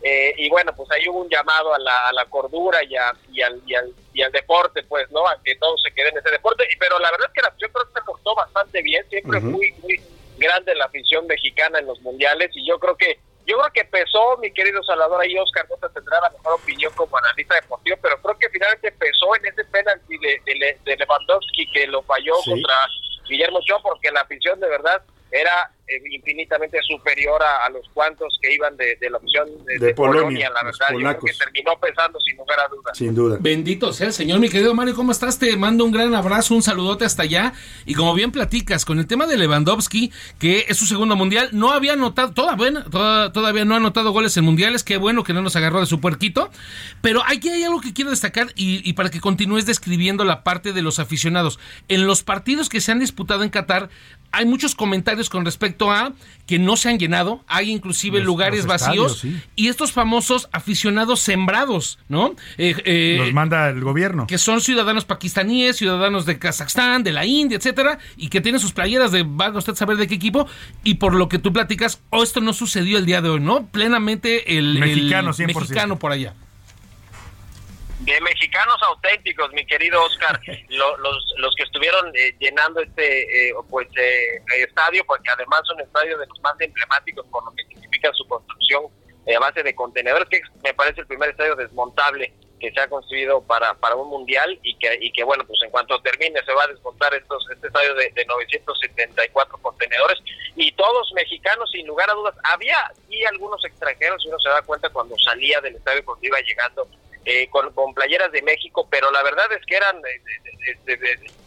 eh, y bueno, pues ahí hubo un llamado a la, a la cordura y, a- y, al, y, al, y al deporte, pues, ¿no? A que todos se queden en ese deporte. Pero la verdad es que la afición creo que se portó bastante bien, siempre Ujú. muy, muy grande la afición mexicana en los mundiales y yo creo que yo creo que pesó, mi querido Salvador, ahí Oscar no te tendrá la mejor opinión como analista deportivo, pero creo que finalmente pesó en ese penalti de, de, de Lewandowski que lo falló Sí. contra Guillermo Ochoa porque la afición de verdad era eh, infinitamente superior a, a los cuantos que iban de, de la opción de, De de Polonia, Polonia, la verdad, yo creo polacos. que terminó pesando sin lugar a dudas. Sin duda. Bendito sea el Señor, mi querido Mario, ¿cómo estás? Te mando un gran abrazo, un saludote hasta allá. Y como bien platicas, con el tema de Lewandowski, que es su segundo mundial, no había anotado, todavía, toda- todavía no ha anotado goles en mundiales, qué bueno que no nos agarró de su puerquito. Pero aquí hay algo que quiero destacar y, y para que continúes describiendo la parte de los aficionados. En los partidos que se han disputado en Qatar, hay muchos comentarios con respecto a que no se han llenado, hay inclusive Los- lugares los estadios, vacíos sí. y estos famosos aficionados sembrados, ¿no? Eh, eh, Los manda el gobierno. que son ciudadanos pakistaníes, ciudadanos de Kazajstán, de la India, etcétera, y que tienen sus playeras de va usted a saber de qué equipo, y por lo que tú platicas, oh, esto no sucedió el día de hoy, ¿no? Plenamente el Mexicano, el 100%. mexicano por allá. De mexicanos auténticos, mi querido Oscar, [laughs] lo- los, los que estuvieron eh, llenando este eh, pues eh, estadio, porque además es un estadio de los más emblemáticos con lo que significa su construcción eh, a base de contenedores, que me parece el primer estadio desmontable que se ha construido para, para un mundial y que, y que bueno, pues en cuanto termine se va a desmontar estos, este estadio de, de 974 contenedores y todos mexicanos sin lugar a dudas. Había y algunos extranjeros, y uno se da cuenta cuando salía del estadio cuando iba llegando eh, con, con playeras de México, pero la verdad es que eran eh,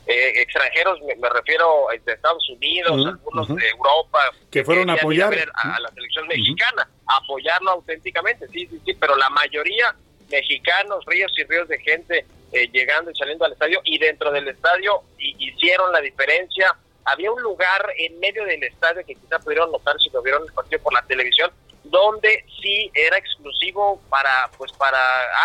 eh, extranjeros, me, me refiero eh, de Estados Unidos, algunos de Europa, Que fueron a apoyar. a, a la selección mexicana, a apoyarlo auténticamente, sí, sí, sí, pero la mayoría mexicanos, ríos y ríos de gente eh, llegando y saliendo al estadio y dentro del estadio y- hicieron la diferencia. Había un lugar en medio del estadio que quizá pudieron notar si lo vieron el partido por la televisión, donde sí era exclusivo para pues para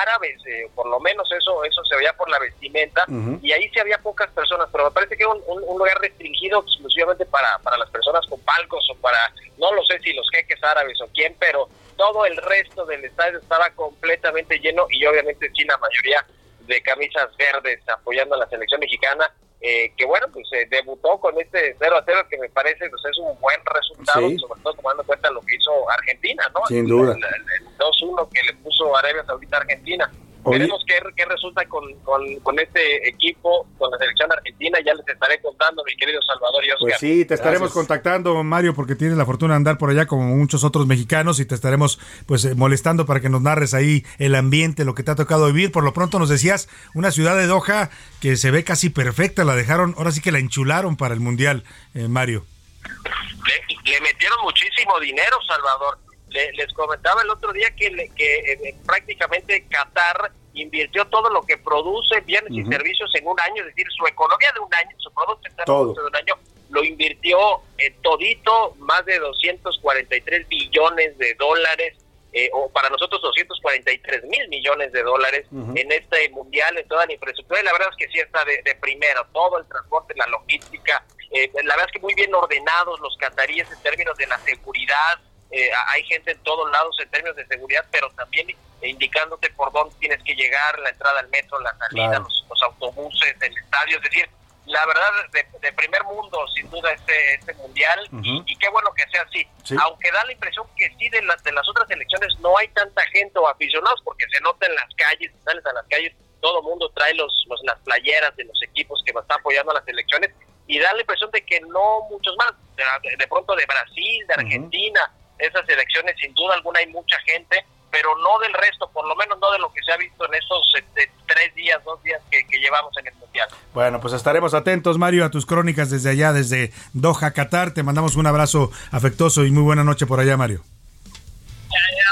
árabes, eh, por lo menos eso eso se veía por la vestimenta y ahí sí había pocas personas, pero me parece que era un, un- un lugar restringido exclusivamente para, para las personas con palcos o para, no lo sé si los jeques árabes o quién, pero todo el resto del estadio estaba completamente lleno y obviamente sí la mayoría de camisas verdes apoyando a la selección mexicana, eh, que bueno, pues eh, debutó con este 0 a 0 que me parece pues es un buen resultado, Sí. sobre todo tomando en cuenta lo que hizo Argentina, ¿no? Sin duda. El, el- el 2-1 que le puso Arabia Saudita a Argentina. Veremos qué, qué resulta con, con, con, este equipo, con la selección argentina. Ya les estaré contando, mi querido Salvador y Oscar. Pues sí, te estaremos contactando, Mario, porque tienes la fortuna de andar por allá como muchos otros mexicanos y te estaremos pues eh, molestando para que nos narres ahí el ambiente, lo que te ha tocado vivir. Por lo pronto nos decías una ciudad de Doha que se ve casi perfecta, la dejaron, ahora sí que la enchularon para el Mundial, eh, Mario. Le, le metieron muchísimo dinero, Salvador les comentaba el otro día que, que eh, prácticamente Qatar invirtió todo lo que produce bienes y servicios en un año, es decir, su economía de un año, su producto interno de un año, lo invirtió en todito más de 243 billones de dólares, eh, o para nosotros 243 mil millones de dólares en este mundial, en toda la infraestructura, y la verdad es que sí está de, de primera, todo el transporte, la logística, eh, la verdad es que muy bien ordenados los cataríes en términos de la seguridad, eh, hay gente en todos lados en términos de seguridad, pero también indicándote por dónde tienes que llegar, la entrada al metro, la salida, los, autobuses, el estadio, es decir, la verdad de, primer mundo sin duda este, este mundial y, qué bueno que sea así, aunque da la impresión que sí de, las de las otras elecciones no hay tanta gente o aficionados porque se nota en las calles, sales a las calles, todo el mundo trae los, los las playeras de los equipos que están apoyando a las elecciones y da la impresión de que no muchos más, de, pronto de Brasil, de Argentina, esas elecciones sin duda alguna hay mucha gente, pero no del resto, por lo menos no de lo que se ha visto en esos este, tres días, dos días que, llevamos en el Mundial. Bueno, pues estaremos atentos, Mario, a tus crónicas desde allá, desde Doha, Qatar. Te mandamos un abrazo afectuoso y muy buena noche por allá, Mario.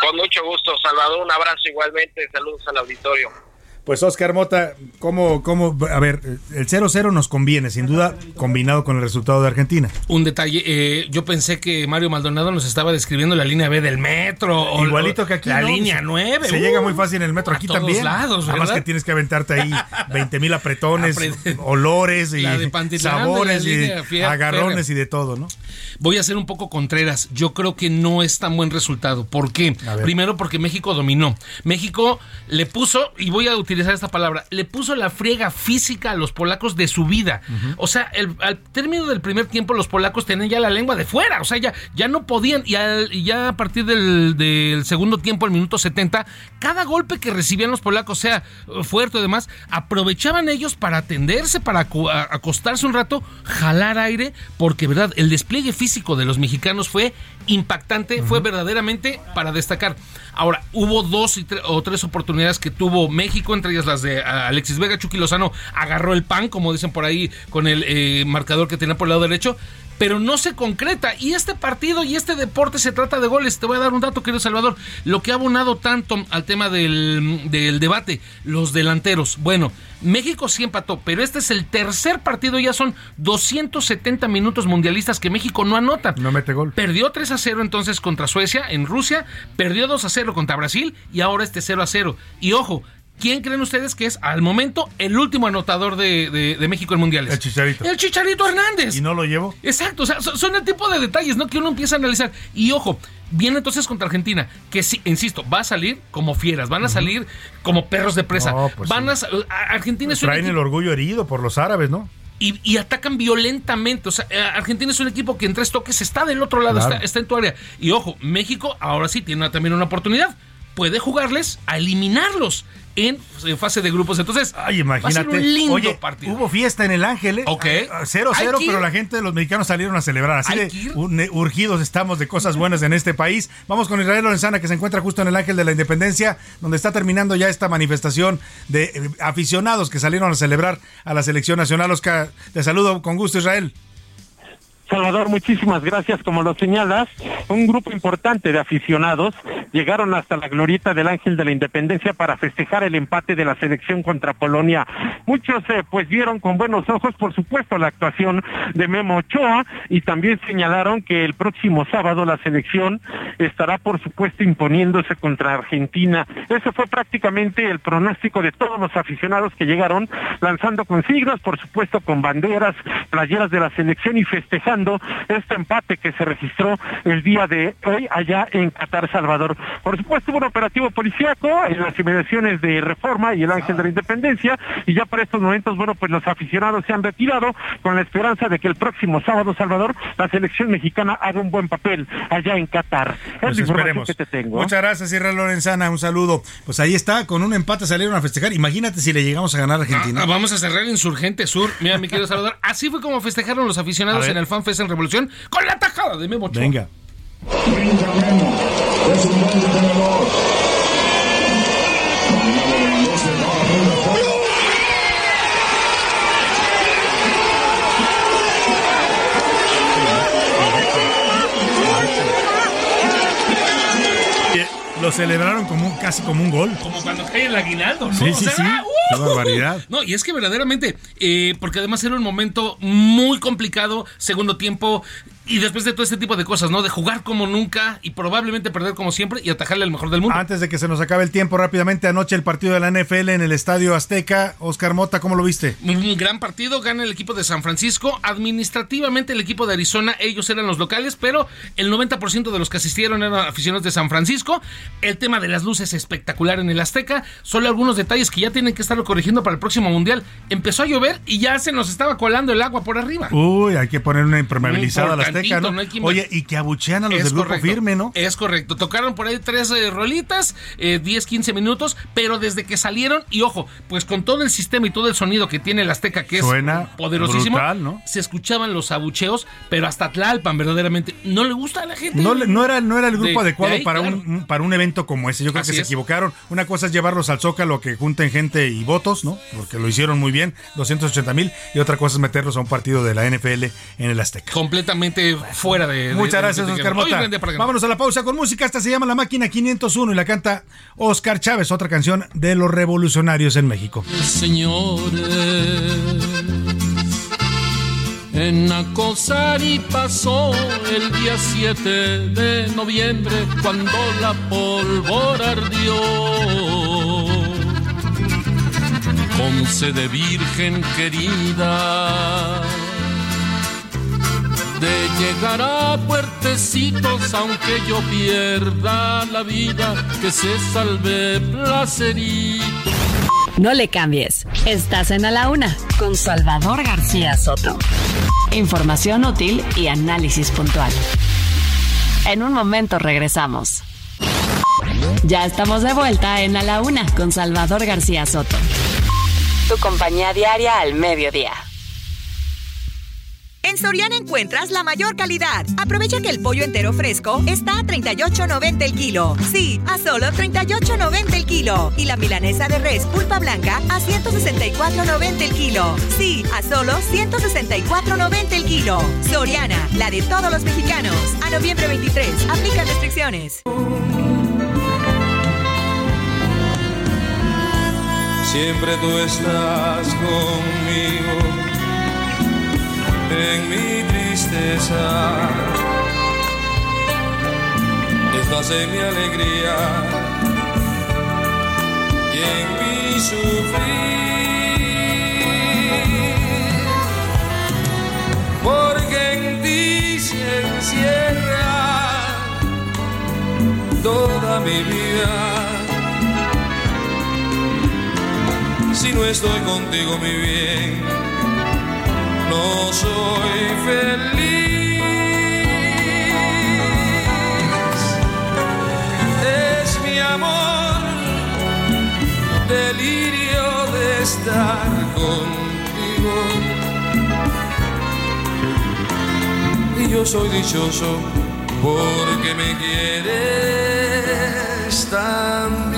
Con mucho gusto, Salvador. Un abrazo igualmente. Saludos al auditorio. Pues Oscar Mota, ¿cómo, cómo, a ver, el 0-0 nos conviene, sin duda, combinado con el resultado de Argentina. Un detalle, eh, yo pensé que Mario Maldonado nos estaba describiendo la línea B del metro. Igualito que aquí. La línea 9. Se, llega muy fácil en el metro, aquí también. lados, Además que tienes que aventarte ahí [laughs] 20 mil apretones, olores y sabores y agarrones y de todo, ¿no? Voy a ser un poco contreras. Yo creo que no es tan buen resultado. ¿Por qué? Primero porque México dominó. México le puso, y voy a utilizar esta palabra, le puso la friega física a los polacos de su vida. O sea, el, al término del primer tiempo los polacos tenían ya la lengua de fuera, o sea, ya, ya no podían, y, ya a partir del, segundo tiempo, el minuto 70, cada golpe que recibían los polacos, sea fuerte o demás, aprovechaban ellos para atenderse, para acostarse un rato, jalar aire, porque, ¿verdad? El despliegue físico de los mexicanos fue impactante, fue verdaderamente para destacar. Ahora, hubo dos o tres oportunidades que tuvo México, entre ellas las de Alexis Vega, Chucky Lozano agarró el pan, como dicen por ahí, con el eh, marcador que tenía por el lado derecho, pero no se concreta. Y este partido y este deporte se trata de goles. Te voy a dar un dato, querido Salvador. Lo que ha abonado tanto al tema del, del debate, los delanteros. Bueno, México sí empató, pero este es el tercer partido, ya son 270 minutos mundialistas que México no anota. No mete gol. Perdió 3 a 0 entonces contra Suecia en Rusia, perdió 2 a 0 contra Brasil y ahora este 0 a 0. Y ojo, ¿Quién creen ustedes que es al momento el último anotador de, México en mundiales? El Chicharito. El Chicharito Hernández. ¿Y no lo llevo? Exacto, o sea, son el tipo de detalles, ¿no? Que uno empieza a analizar. Y ojo, viene entonces contra Argentina, que sí, insisto, va a salir como fieras, van a salir como perros de presa. Pues van a, Argentina es Traen el orgullo herido por los árabes, ¿no? Y, atacan violentamente. O sea, eh, Argentina es un equipo que en tres toques está del otro lado, está, está, en tu área. Y ojo, México ahora sí tiene también una oportunidad. Puede jugarles a eliminarlos en, fase de grupos. Entonces, Ay, imagínate. un lindo partido. Hubo fiesta en el Ángel, ¿eh? Ok. 0-0, ah, pero la gente de los mexicanos salieron a celebrar. Así de urgidos estamos de cosas buenas en este país. Vamos con Israel Lorenzana, que se encuentra justo en el Ángel de la Independencia, donde está terminando ya esta manifestación de eh, aficionados que salieron a celebrar a la selección nacional. Oscar, te saludo con gusto, Israel. Salvador, muchísimas gracias. Como lo señalas, un grupo importante de aficionados llegaron hasta la glorieta del Ángel de la Independencia para festejar el empate de la selección contra Polonia. Muchos eh, pues vieron con buenos ojos, por supuesto, la actuación de Memo Ochoa y también señalaron que el próximo sábado la selección estará, por supuesto, imponiéndose contra Argentina. Ese fue prácticamente el pronóstico de todos los aficionados que llegaron lanzando consignas, por supuesto, con banderas, playeras de la selección y festejando este empate que se registró el día de hoy allá en Qatar, Salvador. Por supuesto, hubo un operativo policíaco en las inmediaciones de Reforma y el Ángel de la Independencia, y ya para estos momentos, bueno, pues los aficionados se han retirado con la esperanza de que el próximo sábado, Salvador, la selección mexicana haga un buen papel allá en Qatar. Es Pues la información esperemos. que te tengo. Muchas gracias, Israel Lorenzana. Un saludo. Pues ahí está, con un empate salieron a festejar. Imagínate si le llegamos a ganar a Argentina. Ah, vamos a cerrar Insurgente Sur. Mira, mi querido Salvador. Así fue como festejaron los aficionados en el FanFest en Revolución con la tajada de Memo Ochoa. Venga. Es un buen tenedor. Dominado Lewandowski, va a poner de juego. Lo celebraron como casi como un gol. Como cuando cae el aguinaldo, ¿no? Sí, O sí, sea, sí. ¡ah! Qué ¡Uh! barbaridad. No, y es que verdaderamente, eh, porque además era un momento muy complicado, segundo tiempo, y después de todo este tipo de cosas, ¿no? De jugar como nunca y probablemente perder como siempre y atajarle al mejor del mundo. Antes de que se nos acabe el tiempo, rápidamente, anoche el partido de la NFL en el Estadio Azteca. Oscar Mota, ¿cómo lo viste? Un gran partido, gana el equipo de San Francisco. Administrativamente el equipo de Arizona, ellos eran los locales, pero el 90% de los que asistieron eran aficionados de San Francisco. El tema de las luces espectacular en el Azteca. Solo algunos detalles que ya tienen que estarlo corrigiendo para el próximo Mundial. Empezó a llover y ya se nos estaba colando el agua por arriba. Uy, hay que poner una impermeabilizada a la Azteca, Importantito, ¿no? no hay que- Oye, y que abuchean a los Es del grupo correcto. firme, ¿no? Es correcto. Tocaron por ahí tres eh, rolitas, eh, 10, 15 minutos, pero desde que salieron, y ojo, pues con todo el sistema y todo el sonido que tiene el Azteca, que Suena es poderosísimo, brutal, ¿no? se escuchaban los abucheos, pero hasta Tlalpan, verdaderamente, no le gusta a la gente. No, era, no era el grupo De- adecuado de ahí, para, claro. un, para un evento como ese. Yo creo Así que se es. equivocaron. Una cosa es llevarlos al Zócalo, que junten gente y votos, ¿no? Porque lo hicieron muy bien, 280 mil. Y otra cosa es meterlos a un partido de la NFL en el Azteca. Completamente fuera de. de- Muchas de- gracias, de- de- Oscar Mota. Vámonos a la pausa con música. Esta se llama La Máquina 501 y la canta Oscar Chávez, otra canción de los revolucionarios en México. señores. En Acosari pasó el día 7 de noviembre cuando la pólvora ardió. Con sede virgen querida. De llegar a puertecitos aunque yo pierda la vida, que se salve placerito. No le cambies. Estás en A la Una con Salvador García Soto. Información útil y análisis puntual. En un momento regresamos. Ya estamos de vuelta en A la Una con Salvador García Soto. Tu compañía diaria al mediodía. En Soriana encuentras la mayor calidad. Aprovecha que el pollo entero fresco está a 38.90 el kilo. Sí, a solo 38.90 el kilo. Y la milanesa de res pulpa blanca a 164.90 el kilo. Sí, a solo 164.90 el kilo. Soriana, la de todos los mexicanos. A noviembre 23, aplica restricciones. Siempre tú estás conmigo en mi tristeza. Estás en mi alegría y en mi sufrir. Porque en ti se encierra toda mi vida. Si no estoy contigo, mi bien, no soy feliz. Es mi amor, delirio de estar contigo. Y yo soy dichoso porque me quieres tan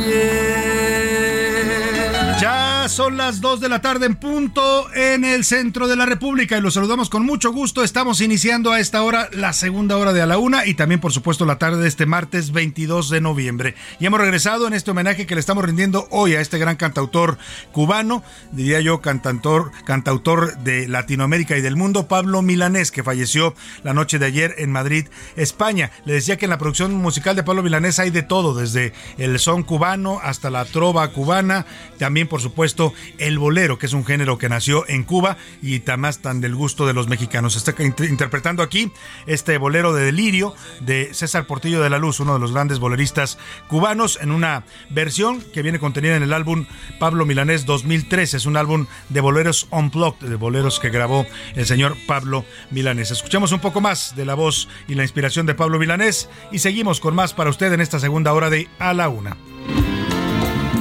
son las 2 de la tarde en punto en el centro de la República y los saludamos con mucho gusto. Estamos iniciando a esta hora la segunda hora de a la una y también por supuesto la tarde de este martes 22 de noviembre. Y hemos regresado en este homenaje que le estamos rindiendo hoy a este gran cantautor cubano, diría yo cantautor, cantautor de Latinoamérica y del mundo, Pablo Milanés, que falleció la noche de ayer en Madrid, España. Le decía que en la producción musical de Pablo Milanés hay de todo, desde el son cubano hasta la trova cubana, también por supuesto el bolero, que es un género que nació en Cuba y más tan del gusto de los mexicanos. Está interpretando aquí este bolero de delirio de César Portillo de la Luz, uno de los grandes boleristas cubanos, en una versión que viene contenida en el álbum Pablo Milanés 2013. Es un álbum de boleros unplugged, de boleros que grabó el señor Pablo Milanés. Escuchamos un poco más de la voz y la inspiración de Pablo Milanés y seguimos con más para usted en esta segunda hora de A la Una.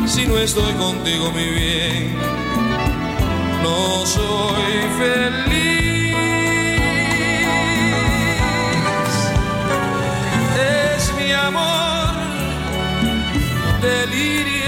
Si no estoy contigo, mi bien, no soy feliz. Es mi amor, delirio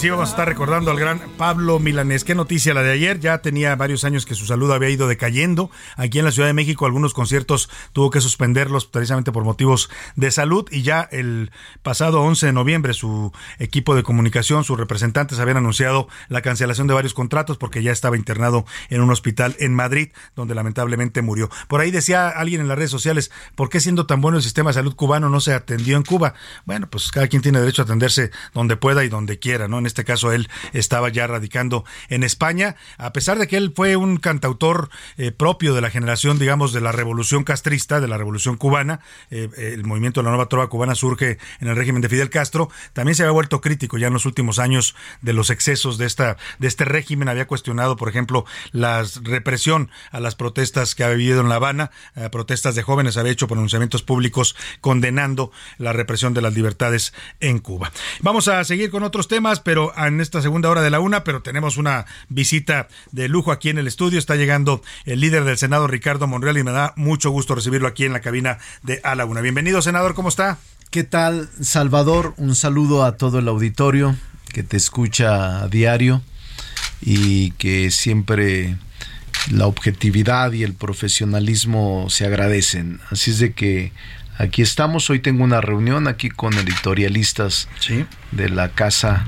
así vamos a estar recordando al gran Pablo Milanés. Qué noticia la de ayer. Ya tenía varios años que su salud había ido decayendo. Aquí en la Ciudad de México algunos conciertos tuvo que suspenderlos precisamente por motivos de salud y ya el pasado 11 de noviembre su equipo de comunicación, sus representantes habían anunciado la cancelación de varios contratos porque ya estaba internado en un hospital en Madrid donde lamentablemente murió. Por ahí decía alguien en las redes sociales, ¿por qué siendo tan bueno el sistema de salud cubano no se atendió en Cuba? Bueno, pues cada quien tiene derecho a atenderse donde pueda y donde quiera, ¿no? Este caso él estaba ya radicando en España, a pesar de que él fue un cantautor eh, propio de la generación, digamos, de la revolución castrista, de la revolución cubana, eh, el movimiento de la nueva trova cubana surge en el régimen de Fidel Castro, también se había vuelto crítico ya en los últimos años de los excesos de esta de este régimen, había cuestionado, por ejemplo, la represión a las protestas que ha vivido en La Habana, eh, protestas de jóvenes, había hecho pronunciamientos públicos condenando la represión de las libertades en Cuba. Vamos a seguir con otros temas, pero en esta segunda hora de la una, pero tenemos una visita de lujo aquí en el estudio. Está llegando el líder del Senado, Ricardo Monreal, y me da mucho gusto recibirlo aquí en la cabina de A la Una. Bienvenido, senador, ¿cómo está? ¿Qué tal, Salvador? Un saludo a todo el auditorio que te escucha a diario y que siempre la objetividad y el profesionalismo se agradecen. Así es de que Aquí estamos, hoy tengo una reunión aquí con editorialistas de la casa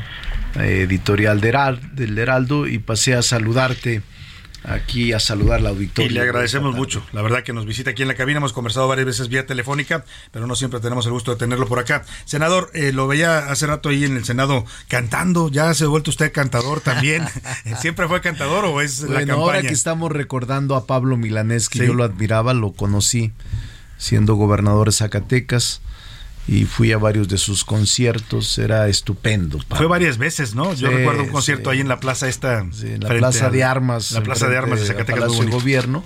editorial del Heraldo y pasé a saludarte aquí a saludar la auditoría. Y le agradecemos mucho. La verdad que nos visita aquí en la cabina. Hemos conversado varias veces vía telefónica, pero no siempre tenemos el gusto de tenerlo por acá. Senador, eh, lo veía hace rato ahí en el Senado cantando. ¿Ya se ha vuelto usted cantador también? [laughs] [laughs] ¿Siempre fue cantador o es la campaña? Ahora que estamos recordando a Pablo Milanés, que yo lo admiraba, lo conocí siendo gobernador de Zacatecas y fui a varios de sus conciertos, era estupendo. Fue varias veces, ¿no? Yo recuerdo un concierto ahí en la plaza esta. en la plaza de armas. La plaza de armas de Zacatecas. de Gobierno.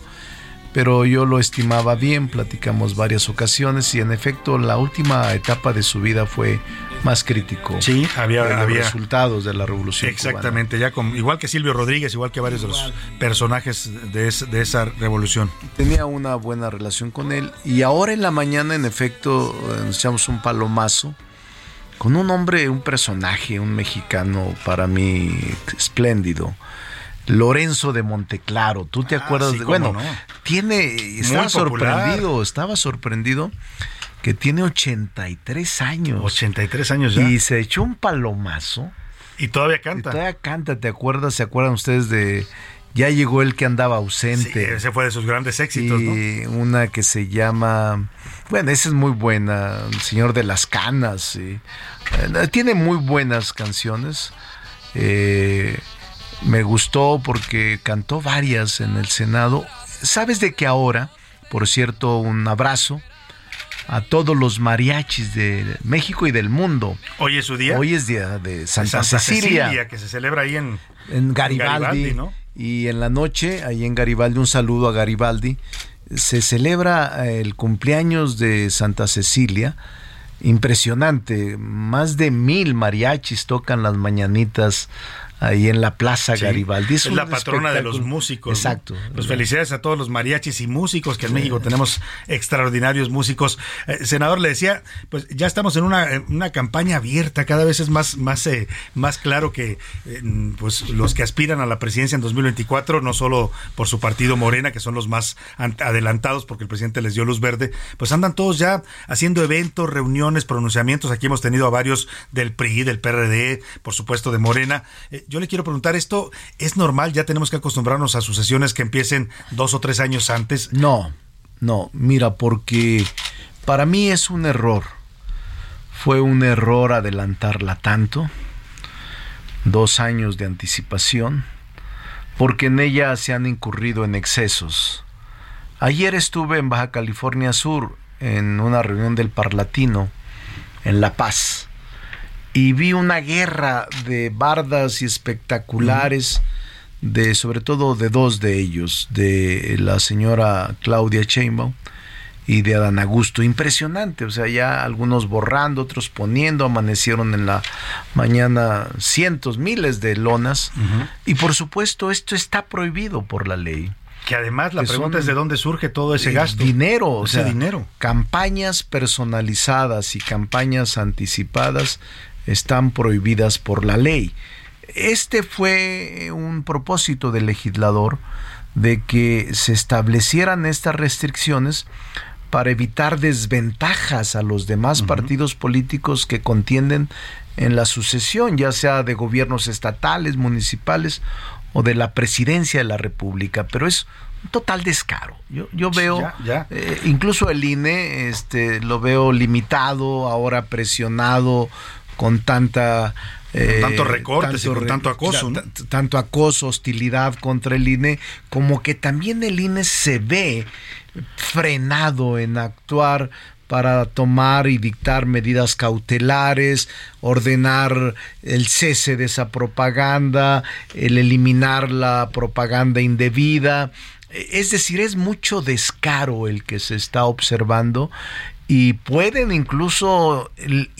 Pero yo lo estimaba bien, platicamos varias ocasiones y en efecto la última etapa de su vida fue más crítico. Sí, había, había resultados de la revolución. Exactamente, ya con, igual que Silvio Rodríguez, igual que varios de los personajes de, de, esa revolución. Tenía una buena relación con él y ahora en la mañana, en efecto, nos echamos un palomazo con un hombre, un personaje, un mexicano para mí espléndido. Lorenzo de Monteclaro, ¿tú te ah, acuerdas? de, bueno, tiene, estaba sorprendido, estaba sorprendido que tiene 83 años. 83 años ya. Y se echó un palomazo. Y todavía canta. Y todavía canta, ¿te acuerdas? ¿Se acuerdan ustedes de Ya llegó el que andaba ausente? Sí, ese fue de sus grandes éxitos, y una que se llama, bueno, esa es muy buena, El Señor de las Canas. Eh, tiene muy buenas canciones. Eh, me gustó porque cantó varias en el Senado. ¿Sabes de que ahora, por cierto, un abrazo a todos los mariachis de México y del mundo. Hoy es su día. Hoy es día de Santa, Cecilia, que se celebra ahí en, en Garibaldi. Y en la noche, ahí en Garibaldi, un saludo a Garibaldi. Se celebra el cumpleaños de Santa Cecilia. Impresionante, más de mil mariachis tocan las mañanitas ahí en la Plaza Garibaldi. Es, la patrona de los músicos. Exacto. Pues felicidades a todos los mariachis y músicos que en México tenemos extraordinarios músicos. Eh, senador, le decía, pues ya estamos en una, una campaña abierta, cada vez es más, más, eh, más claro que eh, pues los que aspiran a la presidencia en 2024, no solo por su partido Morena, que son los más adelantados porque el presidente les dio luz verde, pues andan todos ya haciendo eventos, reuniones, pronunciamientos. Aquí hemos tenido a varios del PRI, del PRD, por supuesto de Morena yo le quiero preguntar, ¿esto es normal? ¿Ya tenemos que acostumbrarnos a sucesiones que empiecen dos o tres años antes? No, no, mira, porque para mí es un error. Fue un error adelantarla tanto. dos años de anticipación, porque en ella se han incurrido en excesos. Ayer estuve en Baja California Sur en una reunión del Parlatino en La Paz y vi una guerra de bardas y espectaculares de sobre todo de dos de ellos, de la señora Claudia Sheinbaum y de Adán Augusto. Impresionante, o sea, ya algunos borrando, otros poniendo, amanecieron en la mañana cientos, miles de lonas. Y por supuesto, esto está prohibido por la ley. Que además la Que pregunta es de dónde surge todo ese gasto. Dinero, o Ese sea, dinero. campañas personalizadas y campañas anticipadas están prohibidas por la ley. Este fue un propósito del legislador de que se establecieran estas restricciones para evitar desventajas a los demás partidos políticos que contienden en la sucesión, ya sea de gobiernos estatales, municipales o de la presidencia de la República. Pero es un total descaro. Yo, yo veo, Ya, ya. eh, incluso el INE, este, lo veo limitado, ahora presionado con tanta... eh, tantos recortes y con tanto acoso, ¿no? ta- ta- tanto acoso, hostilidad contra el INE, como que también el INE se ve frenado en actuar para tomar y dictar medidas cautelares, ordenar el cese de esa propaganda, el eliminar la propaganda indebida. Es decir, es mucho descaro el que se está observando y pueden incluso li-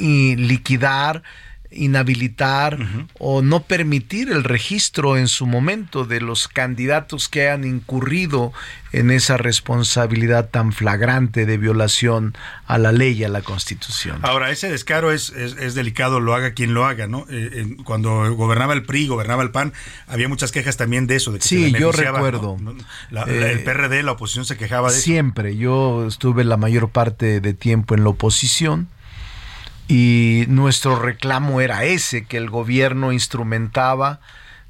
inhabilitar o no permitir el registro en su momento de los candidatos que han incurrido en esa responsabilidad tan flagrante de violación a la ley y a la constitución. Ahora, ese descaro es, es, es delicado, lo haga quien lo haga, ¿no? Eh, cuando gobernaba el PRI, gobernaba el PAN, había muchas quejas también de eso, de que Sí, se yo recuerdo. ¿no? La- Eh, la- el PRD, la oposición se quejaba de eso. Siempre, yo estuve la mayor parte de tiempo en la oposición y nuestro reclamo era ese, que el gobierno instrumentaba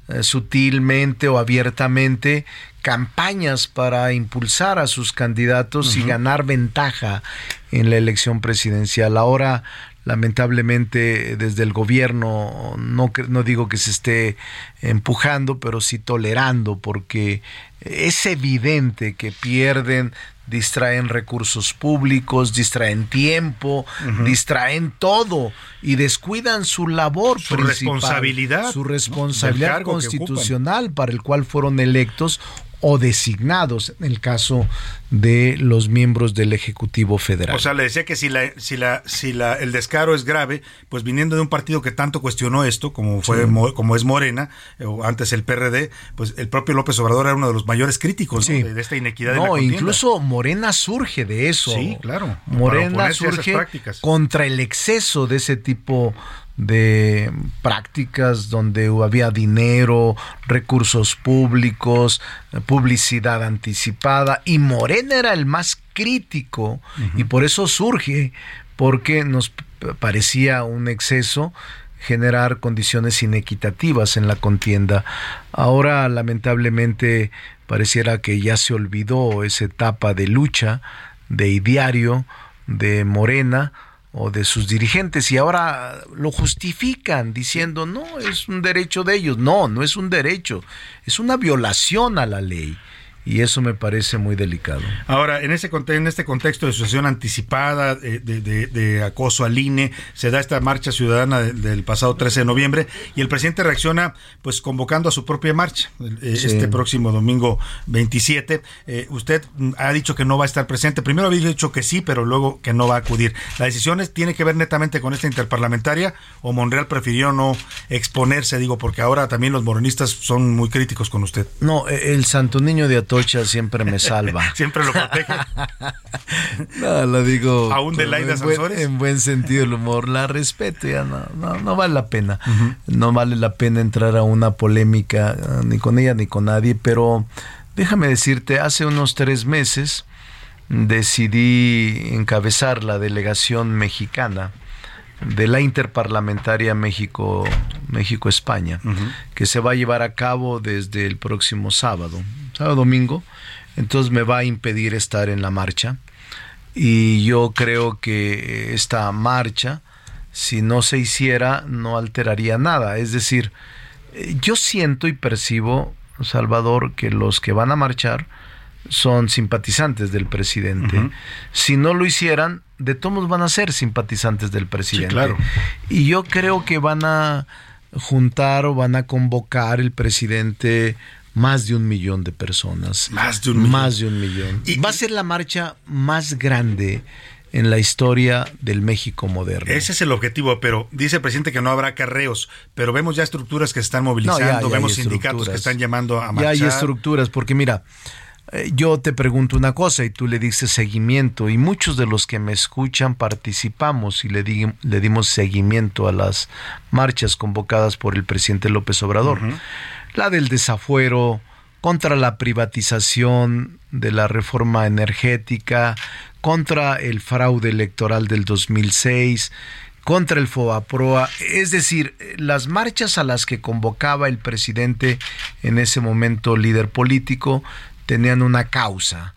eh, sutilmente o abiertamente campañas para impulsar a sus candidatos y ganar ventaja en la elección presidencial. Ahora, lamentablemente, desde el gobierno, no, no digo que se esté empujando, pero sí tolerando, porque es evidente que pierden distraen recursos públicos, distraen tiempo, distraen todo y descuidan su labor Su principal, responsabilidad, su responsabilidad constitucional para el cual fueron electos o designados en el caso de los miembros del Ejecutivo Federal. O sea, le decía que si la, si la, si la, el descaro es grave, pues viniendo de un partido que tanto cuestionó esto, como fue, Sí. Como es Morena, eh, o antes el PRD, pues el propio López Obrador era uno de los mayores críticos ¿no? Sí. de, de esta inequidad en la no, contienda. incluso Morena surge de eso. Sí, claro, Morena surge contra el exceso de ese tipo de prácticas donde había dinero, recursos públicos, publicidad anticipada y Morena era el más crítico y por eso surge porque nos parecía un exceso generar condiciones inequitativas en la contienda. Ahora, lamentablemente, pareciera que ya se olvidó esa etapa de lucha, de ideario, de Morena o de sus dirigentes y ahora lo justifican diciendo no es un derecho de ellos no no es un derecho es una violación a la ley y eso me parece muy delicado Ahora, en, ese, en este contexto de sucesión anticipada, eh, de, de- de acoso al INE, se da esta marcha ciudadana de- del pasado 13 de noviembre y el presidente reacciona pues convocando a su propia marcha eh, Sí. este próximo domingo 27. Eh, usted ha dicho que no va a estar presente. Primero había dicho que sí, pero luego que no va a acudir. ¿La decisión es- tiene que ver netamente con esta interparlamentaria o Monreal prefirió no exponerse? Digo, porque ahora también los morenistas son muy críticos con usted. no e- el santo niño de Atocha siempre me salva [laughs] Siempre lo protege. [laughs] No, lo digo. Aún de Laida en, buen, en buen sentido del humor. La respeto, ya no, no, no vale la pena. No vale la pena entrar a una polémica eh, ni con ella ni con nadie, pero déjame decirte, hace unos tres meses decidí encabezar la delegación mexicana de la interparlamentaria México México España que se va a llevar a cabo desde el próximo sábado sábado domingo. Entonces me va a impedir estar en la marcha. Y yo creo que esta marcha si no se hiciera no alteraría nada. Es decir Eh, Yo siento y percibo, Salvador, que los que van a marchar son simpatizantes del presidente. Si no lo hicieran, de todos van a ser simpatizantes del presidente. claro. Y yo creo que van a juntar o van a convocar el presidente más de un millón de personas. Más de un millón. Más de un millón. Va a ser la marcha más grande en la historia del México moderno. Ese es el objetivo, pero dice el presidente que no habrá carreos, pero vemos ya estructuras que se están movilizando, No, ya- ya vemos sindicatos que están llamando a Ya marchar. hay estructuras, porque mira, yo te pregunto una cosa y tú le dices seguimiento y muchos de los que me escuchan participamos y le, di- le dimos seguimiento a las marchas convocadas por el presidente López Obrador. La del desafuero contra la privatización de la reforma energética, contra el fraude electoral del 2006, contra el FOBAPROA, es decir, las marchas a las que convocaba el presidente en ese momento líder político tenían una causa,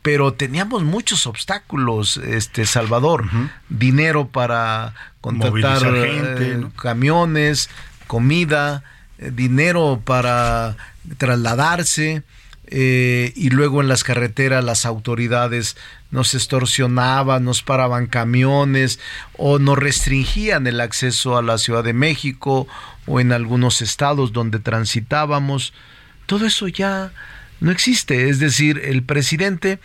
pero teníamos muchos obstáculos, este Salvador, dinero para contratar gente, eh, ¿no? camiones, comida, eh, dinero para trasladarse. eh, y luego en las carreteras las autoridades nos extorsionaban, nos paraban camiones o nos restringían el acceso a la Ciudad de México o en algunos estados donde transitábamos. Todo eso ya no existe. Es decir, el presidente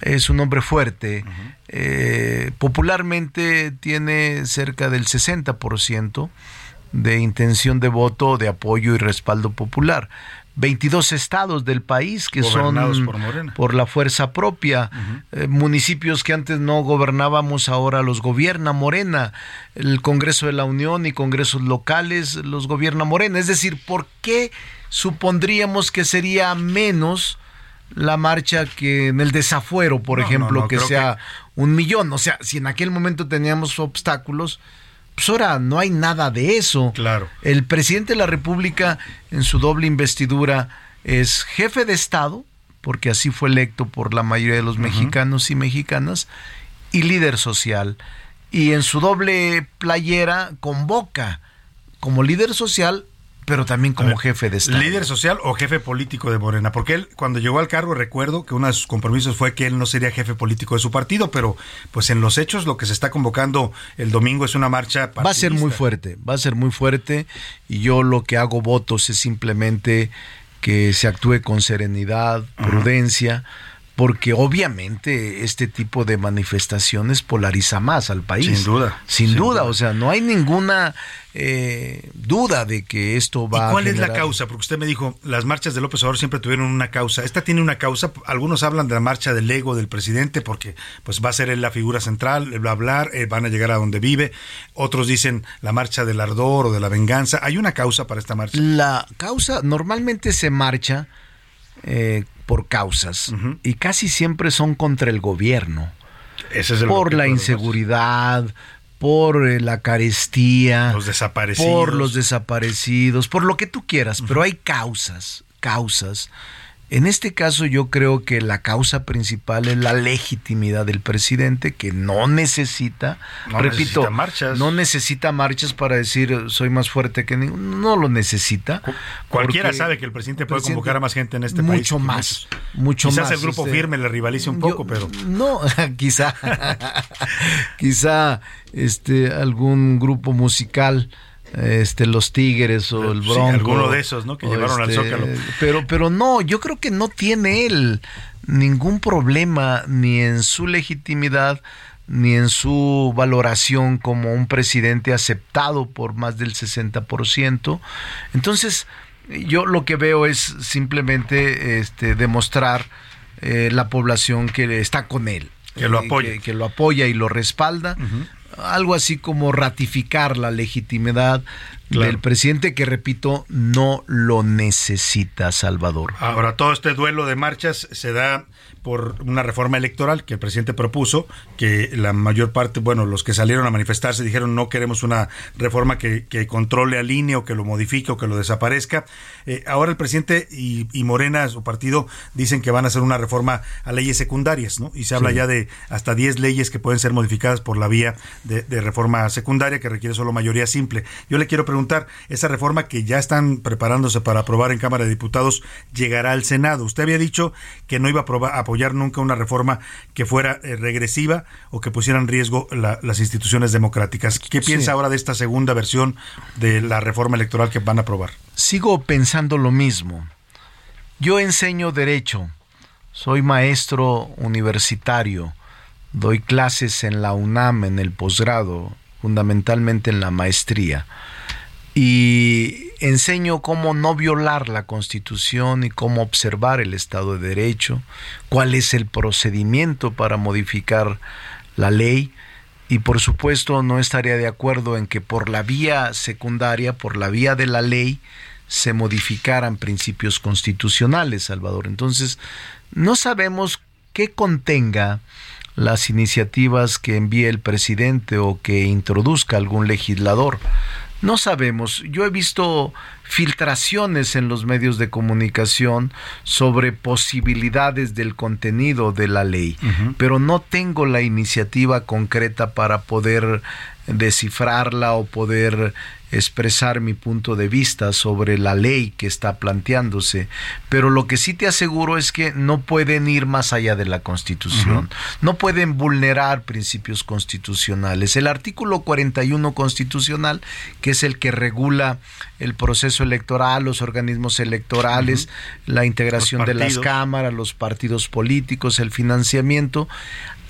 es un hombre fuerte. eh, popularmente tiene cerca del 60% de intención de voto, de apoyo y respaldo popular. 22 estados del país que Gobernados son por Morena. por la fuerza propia, eh, municipios que antes no gobernábamos ahora los gobierna Morena, el Congreso de la Unión y congresos locales los gobierna Morena, es decir, ¿por qué supondríamos que sería menos la marcha que en el desafuero, por No, ejemplo, no, no, que sea un millón? O sea, si en aquel momento teníamos obstáculos, pues ahora no hay nada de eso. Claro. El presidente de la República, en su doble investidura, es jefe de Estado, porque así fue electo por la mayoría de los mexicanos y mexicanas, y líder social. Y en su doble playera convoca como líder social, pero también como jefe de Estado. ¿Líder social o jefe político de Morena? Porque él, cuando llegó al cargo, recuerdo que uno de sus compromisos fue que él no sería jefe político de su partido, pero pues en los hechos lo que se está convocando el domingo es una marcha Va a ser muy fuerte, va a ser muy fuerte y yo lo que hago votos es simplemente que se actúe con serenidad, prudencia, porque obviamente este tipo de manifestaciones polariza más al país. Sin duda, Sin, sin duda, duda. o sea, no hay ninguna eh, duda de que esto va ¿Y cuál a es la causa? Porque usted me dijo, las marchas de López Obrador siempre tuvieron una causa. Esta tiene una causa. Algunos hablan de la marcha del ego del presidente porque pues va a ser él la figura central, él va a hablar, eh, van a llegar a donde vive. Otros dicen la marcha del ardor o de la venganza. ¿Hay una causa para esta marcha? La causa normalmente se marcha eh, por causas y casi siempre son contra el gobierno. Ese es el por la inseguridad, por eh, la carestía, Los desaparecidos. por los desaparecidos, por lo que tú quieras, pero hay causas, causas. En este caso yo creo que la causa principal es la legitimidad del presidente que no necesita, No repito, necesita marchas. no necesita marchas para decir soy más fuerte que ninguno, no lo necesita. Cualquiera sabe que el presidente puede presidente- convocar a más gente en este país. mucho que más, mucho Quizás más. el grupo este, firme le rivalice un poco, pero no, [laughs] quizá, [laughs] quizá este algún grupo musical, este los Tigres o el Sí, Bronco, alguno de esos, ¿no? Que llevaron al este, Zócalo. Pero, pero no, yo creo que no tiene él ningún problema ni en su legitimidad ni en su valoración como un presidente aceptado por más del 60%. Entonces, yo lo que veo es simplemente este, demostrar eh, la población que está con él. Que lo eh, apoya. Que, que lo apoya y lo respalda. Algo así como ratificar la legitimidad Claro. del presidente que, repito, no lo necesita Salvador. Ahora, todo este duelo de marchas se da por una reforma electoral que el presidente propuso, que la mayor parte, bueno, los que salieron a manifestarse dijeron no queremos una reforma que, que controle al INE o que lo modifique o que lo desaparezca. Eh, ahora el presidente y, y Morena, su partido, dicen que van a hacer una reforma a leyes secundarias, ¿no? Y se habla Sí. ya de hasta 10 leyes que pueden ser modificadas por la vía de, de reforma secundaria que requiere solo mayoría simple. Yo le quiero preguntar esa reforma que ya están preparándose para aprobar en Cámara de Diputados llegará al Senado. Usted había dicho que no iba a apoyar nunca una reforma que fuera eh, regresiva o que pusiera en riesgo las instituciones democráticas. ¿Qué piensa ahora de esta segunda versión de la reforma electoral que van a aprobar? Sigo pensando lo mismo. Yo enseño derecho, soy maestro universitario, doy clases en la UNAM en el posgrado, fundamentalmente en la maestría. Y enseño cómo no violar la Constitución y cómo observar el Estado de Derecho, cuál es el procedimiento para modificar la ley y por supuesto no estaría de acuerdo en que por la vía secundaria, por la vía de la ley, se modificaran principios constitucionales, Salvador. Entonces, no sabemos qué contenga las iniciativas que envíe el presidente o que introduzca algún legislador. No sabemos. Yo he visto filtraciones en los medios de comunicación sobre posibilidades del contenido de la ley, pero no tengo la iniciativa concreta para poder descifrarla o poder expresar mi punto de vista sobre la ley que está planteándose, pero lo que sí te aseguro es que no pueden ir más allá de la Constitución, no pueden vulnerar principios constitucionales. El artículo 41 constitucional, que es el que regula el proceso electoral, los organismos electorales, la integración de las cámaras, los partidos políticos, el financiamiento,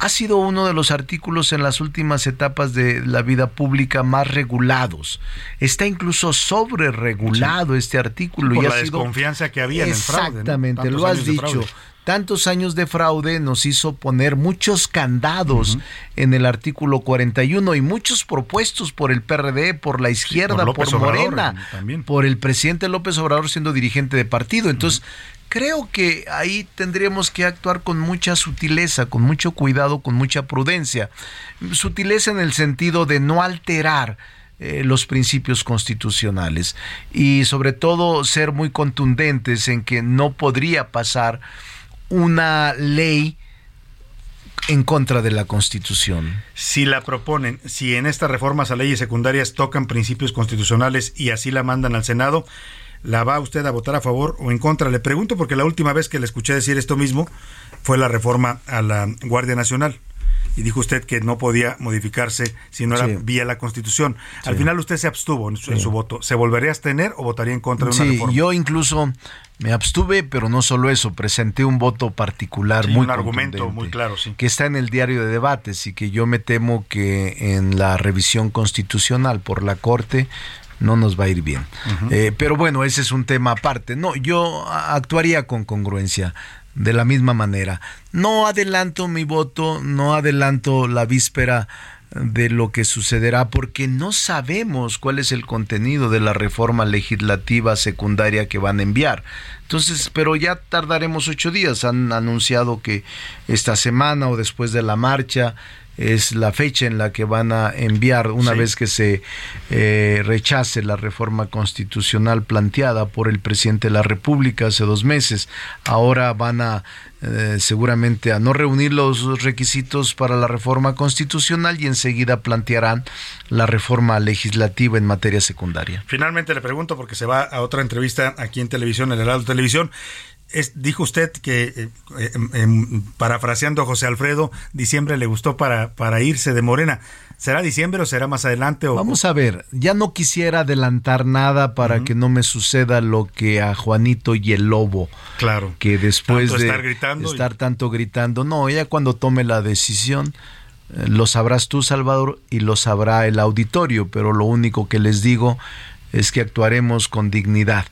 ha sido uno de los artículos en las últimas etapas de la vida pública más regulados. Está incluso sobre regulado este artículo. por y la desconfianza que había en el fraude. Exactamente, lo has dicho. Tantos años de fraude nos hizo poner muchos candados en el artículo 41 y muchos propuestos por el PRD, por la izquierda, por, Morena, por el presidente López Obrador siendo dirigente de partido. Entonces, creo que ahí tendríamos que actuar con mucha sutileza, con mucho cuidado, con mucha prudencia. Sutileza en el sentido de no alterar eh, los principios constitucionales y sobre todo ser muy contundentes en que no podría pasar una ley en contra de la Constitución. Si la proponen, si en estas reformas a leyes secundarias tocan principios constitucionales y así la mandan al Senado, ¿La va usted a votar a favor o en contra? Le pregunto porque la última vez que le escuché decir esto mismo fue la reforma a la Guardia Nacional. Y dijo usted que no podía modificarse si no era vía la Constitución. Al final usted se abstuvo en su, voto. ¿Se volvería a abstener o votaría en contra de una reforma? Yo incluso me abstuve, pero no solo eso, presenté un voto particular muy un argumento muy claro, sí. que está en el diario de debates y que yo me temo que en la revisión constitucional por la Corte no nos va a ir bien. Eh, pero bueno, ese es un tema aparte. No, yo actuaría con congruencia de la misma manera. No adelanto mi voto, no adelanto la víspera de lo que sucederá porque no sabemos cuál es el contenido de la reforma legislativa secundaria que van a enviar. Entonces, pero ya tardaremos ocho días. Han anunciado que esta semana o después de la marcha es la fecha en la que van a enviar una vez que se eh, rechace la reforma constitucional planteada por el presidente de la República hace dos meses. Ahora van a eh, seguramente a no reunir los requisitos para la reforma constitucional y enseguida plantearán la reforma legislativa en materia secundaria. Finalmente le pregunto porque se va a otra entrevista aquí en televisión, en el Heraldo Televisión dijo usted que, eh, eh, em, em, parafraseando a José Alfredo, diciembre le gustó para, para irse de Morena. ¿Será diciembre o será más adelante? O, Vamos a ver, ya no quisiera adelantar nada para que no me suceda lo que a Juanito y el Lobo. Claro. Que después de estar, gritando estar tanto gritando, no, ya cuando tome la decisión, eh, lo sabrás tú, Salvador, y lo sabrá el auditorio, pero lo único que les digo es que actuaremos con dignidad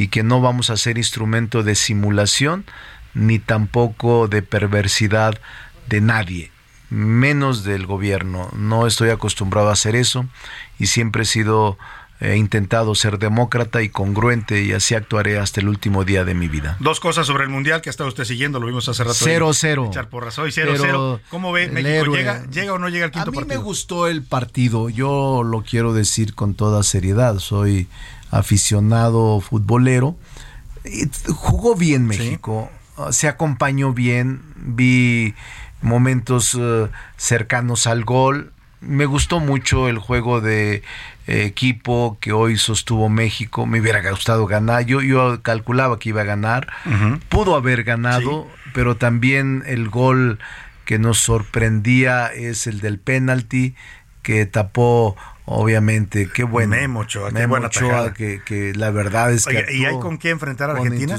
y que no vamos a ser instrumento de simulación ni tampoco de perversidad de nadie, menos del gobierno. No estoy acostumbrado a hacer eso y siempre he sido he intentado ser demócrata y congruente y así actuaré hasta el último día de mi vida. Dos cosas sobre el Mundial que ha estado usted siguiendo, lo vimos hace rato. 0-0. ¿Cómo ve México? ¿Llega, ¿Llega, o no llega al quinto partido? A mí me gustó el partido, yo lo quiero decir con toda seriedad, soy aficionado futbolero. Jugó bien México, se acompañó bien, vi momentos eh, cercanos al gol, me gustó mucho el juego de eh, equipo que hoy sostuvo México. Me hubiera gustado ganar. Yo, yo calculaba que iba a ganar. Pudo haber ganado, pero también el gol que nos sorprendía es el del penalti que tapó obviamente qué bueno Memo Ochoa, qué Memo buena Ochoa, que, que la verdad es que Oye, ¿y hay con qué enfrentar a Argentina?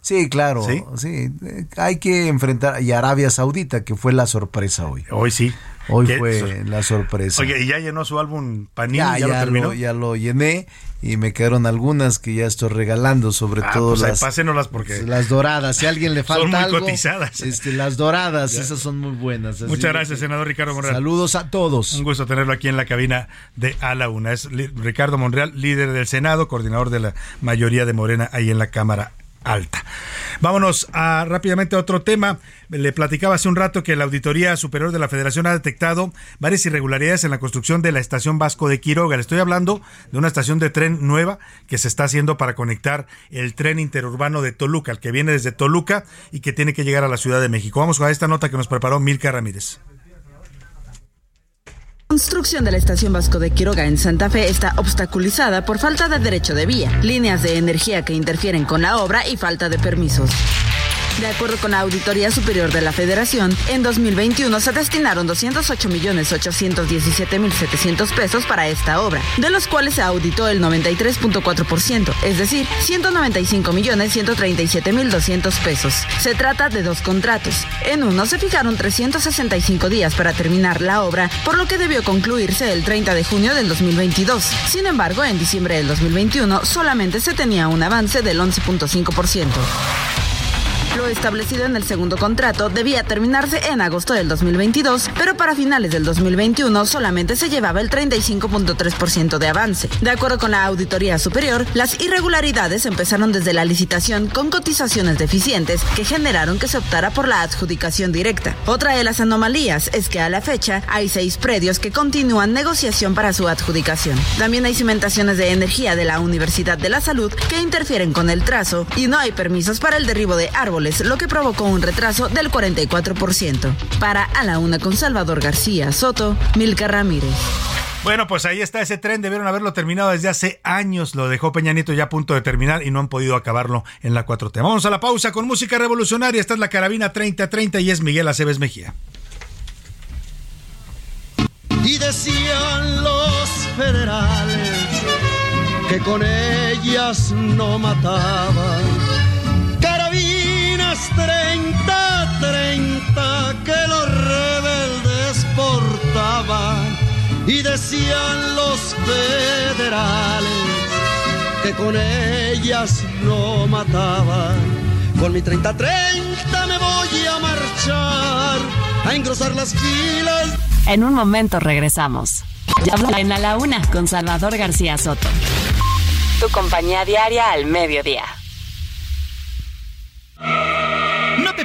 sí claro ¿Sí? ¿Sí? hay que enfrentar y Arabia Saudita que fue la sorpresa hoy hoy sí hoy ¿Qué? fue la sorpresa Oye, ¿y ya llenó su álbum Panini? ya, ¿Ya, lo ya terminó? lo, ya lo llené y me quedaron algunas que ya estoy regalando, sobre Ah, todo pues las, pásenoslas porque las doradas. Si a alguien le son falta muy algo, cotizadas. este, las doradas, Ya. esas son muy buenas. Muchas gracias, que- senador Ricardo Monreal. Saludos a todos. Un gusto tenerlo aquí en la cabina de A la Una. Es Ricardo Monreal, líder del Senado, coordinador de la mayoría de Morena ahí en la Cámara Alta. Vámonos a, rápidamente a otro tema. Le platicaba hace un rato que la Auditoría Superior de la Federación ha detectado varias irregularidades en la construcción de la estación Vasco de Quiroga. Le estoy hablando de una estación de tren nueva que se está haciendo para conectar el tren interurbano de Toluca, el que viene desde Toluca y que tiene que llegar a la Ciudad de México. Vamos a esta nota que nos preparó Milka Ramírez. Construcción de la estación Vasco de Quiroga en Santa Fe está obstaculizada por falta de derecho de vía, líneas de energía que interfieren con la obra y falta de permisos. De acuerdo con la Auditoría Superior de la Federación, en 2021 se destinaron 208.817.700 pesos para esta obra, de los cuales se auditó el 93.4%, es decir, 195.137.200 pesos. Se trata de dos contratos. En uno se fijaron 365 días para terminar la obra, por lo que debió concluirse el 30 de junio del 2022. Sin embargo, en diciembre del 2021 solamente se tenía un avance del 11.5%. Lo establecido en el segundo contrato debía terminarse en agosto del 2022, pero para finales del 2021 solamente se llevaba el 35.3% de avance. De acuerdo con la Auditoría Superior, las irregularidades empezaron desde la licitación con cotizaciones deficientes que generaron que se optara por la adjudicación directa. Otra de las anomalías es que a la fecha hay seis predios que continúan negociación para su adjudicación. También hay cimentaciones de energía de la Universidad de la Salud que interfieren con el trazo y no hay permisos para el derribo de árboles, lo que provocó un retraso del 44%. Para A la Una con Salvador García Soto, Milka Ramírez. Bueno, pues ahí está ese tren, debieron haberlo terminado desde hace años, lo dejó Peña Nieto ya a punto de terminar y no han podido acabarlo en la 4T. Vamos a la pausa con música revolucionaria, esta es la carabina 3030 y es Miguel Aceves Mejía. Y decían los federales que con ellas no mataban. Carabinas 30-30 que los rebeldes portaban. Y decían los federales que con ellas no mataban. Con mi 30-30 me voy a marchar a engrosar las filas. En un momento regresamos. Ya en la Una con Salvador García Soto. Tu compañía diaria al mediodía.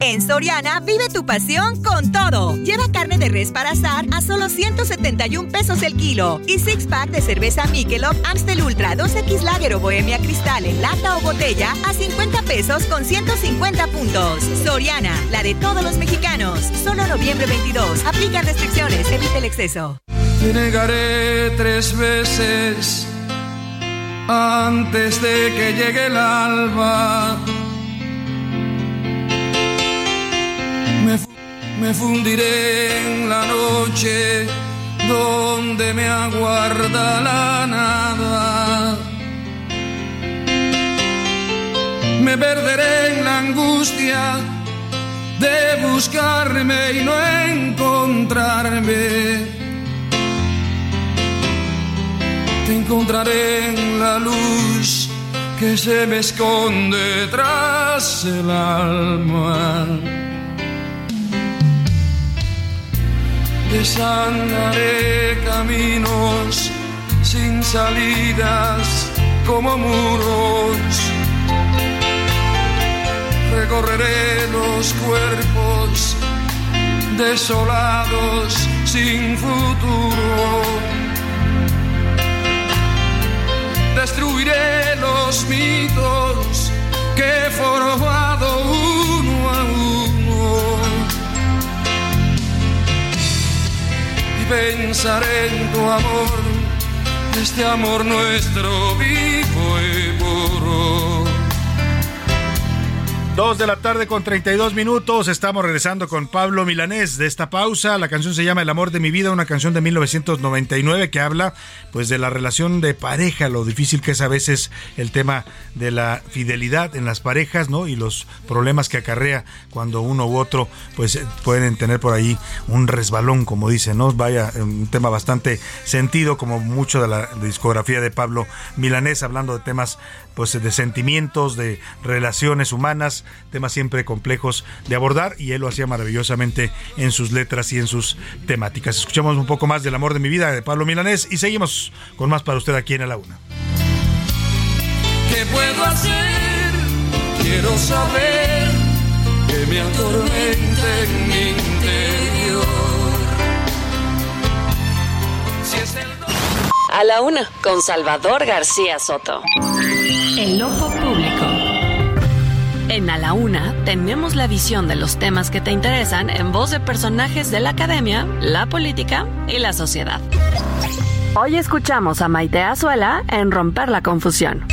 En Soriana vive tu pasión con todo. Lleva carne de res para asar a solo 171 pesos el kilo y six pack de cerveza Michelob Amstel Ultra 2X Lager o Bohemia Cristal en lata o botella a 50 pesos con 150 puntos. Soriana, la de todos los mexicanos. Solo noviembre 22. Aplica restricciones, evita el exceso. Te negaré tres veces antes de que llegue el alba. Me fundiré en la noche donde me aguarda la nada. Me perderé en la angustia de buscarme y no encontrarme. Te encontraré en la luz que se me esconde tras el alma. Desandaré caminos sin salidas como muros. Recorreré los cuerpos desolados sin futuro. Destruiré los mitos que he Y pensaré en tu amor, este amor nuestro vivo y puro. Dos de la tarde con 32 minutos. Estamos regresando con Pablo Milanés de esta pausa. La canción se llama El amor de mi vida, una canción de 1999 que habla pues de la relación de pareja, lo difícil que es a veces el tema de la fidelidad en las parejas, ¿no? Y los problemas que acarrea cuando uno u otro pues pueden tener por ahí un resbalón, como dicen, ¿no? Vaya, un tema bastante sentido como mucho de la discografía de Pablo Milanés hablando de temas pues de sentimientos, de relaciones humanas, temas siempre complejos de abordar y él lo hacía maravillosamente en sus letras y en sus temáticas. Escuchamos un poco más del amor de mi vida de Pablo Milanés y seguimos con más para usted aquí en A la Una. ¿Qué puedo hacer? Quiero saber que me atormente en mi interior. Si es el A la una, con Salvador García Soto. El ojo público. En A la Una tenemos la visión de los temas que te interesan en voz de personajes de la academia, la política y la sociedad. Hoy escuchamos a Maite Azuela en Romper la Confusión.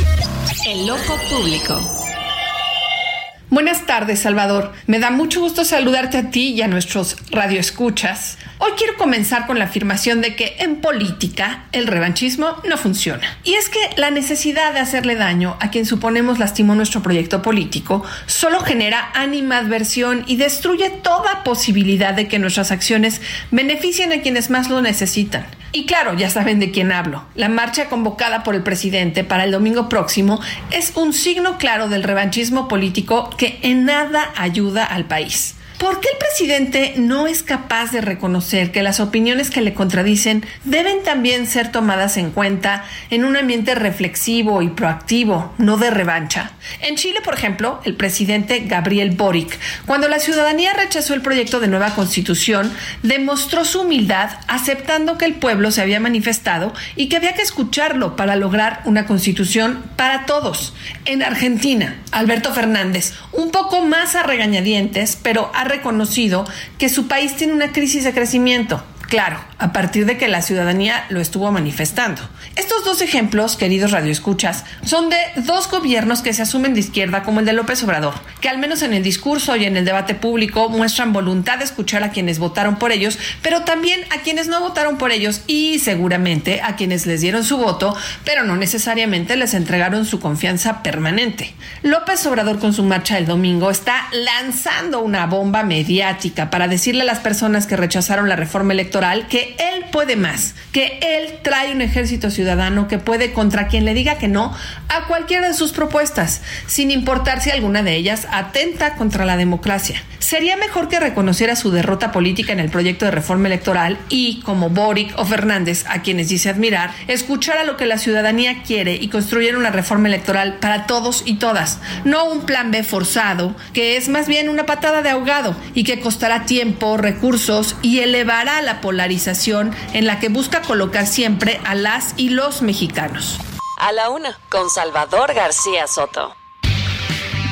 El ojo público. Buenas tardes, Salvador. Me da mucho gusto saludarte a ti y a nuestros radioescuchas. Hoy quiero comenzar con la afirmación de que en política el revanchismo no funciona. Y es que la necesidad de hacerle daño a quien suponemos lastimó nuestro proyecto político solo genera animadversión y destruye toda posibilidad de que nuestras acciones beneficien a quienes más lo necesitan. Y claro, ya saben de quién hablo. La marcha convocada por el presidente para el domingo próximo es un signo claro del revanchismo político que en nada ayuda al país. ¿Por qué el presidente no es capaz de reconocer que las opiniones que le contradicen deben también ser tomadas en cuenta en un ambiente reflexivo y proactivo, no de revancha? En Chile, por ejemplo, el presidente Gabriel Boric, cuando la ciudadanía rechazó el proyecto de nueva constitución, demostró su humildad aceptando que el pueblo se había manifestado y que había que escucharlo para lograr una constitución para todos. En Argentina, Alberto Fernández, un poco más a regañadientes, pero ha reconocido que su país tiene una crisis de crecimiento. Claro, a partir de que la ciudadanía lo estuvo manifestando. Estos dos ejemplos, queridos radioescuchas, son de dos gobiernos que se asumen de izquierda como el de López Obrador, que al menos en el discurso y en el debate público muestran voluntad de escuchar a quienes votaron por ellos, pero también a quienes no votaron por ellos y seguramente a quienes les dieron su voto, pero no necesariamente les entregaron su confianza permanente. López Obrador con su marcha del domingo está lanzando una bomba mediática para decirle a las personas que rechazaron la reforma electoral que él puede más, que él trae un ejército ciudadano que puede contra quien le diga que no a cualquiera de sus propuestas, sin importar si alguna de ellas atenta contra la democracia. Sería mejor que reconociera su derrota política en el proyecto de reforma electoral y, como Boric o Fernández, a quienes dice admirar, escuchara lo que la ciudadanía quiere y construyera una reforma electoral para todos y todas, no un plan B forzado, que es más bien una patada de ahogado y que costará tiempo, recursos y elevará la polarización en la que busca colocar siempre a las y los mexicanos. A la una, con Salvador García Soto.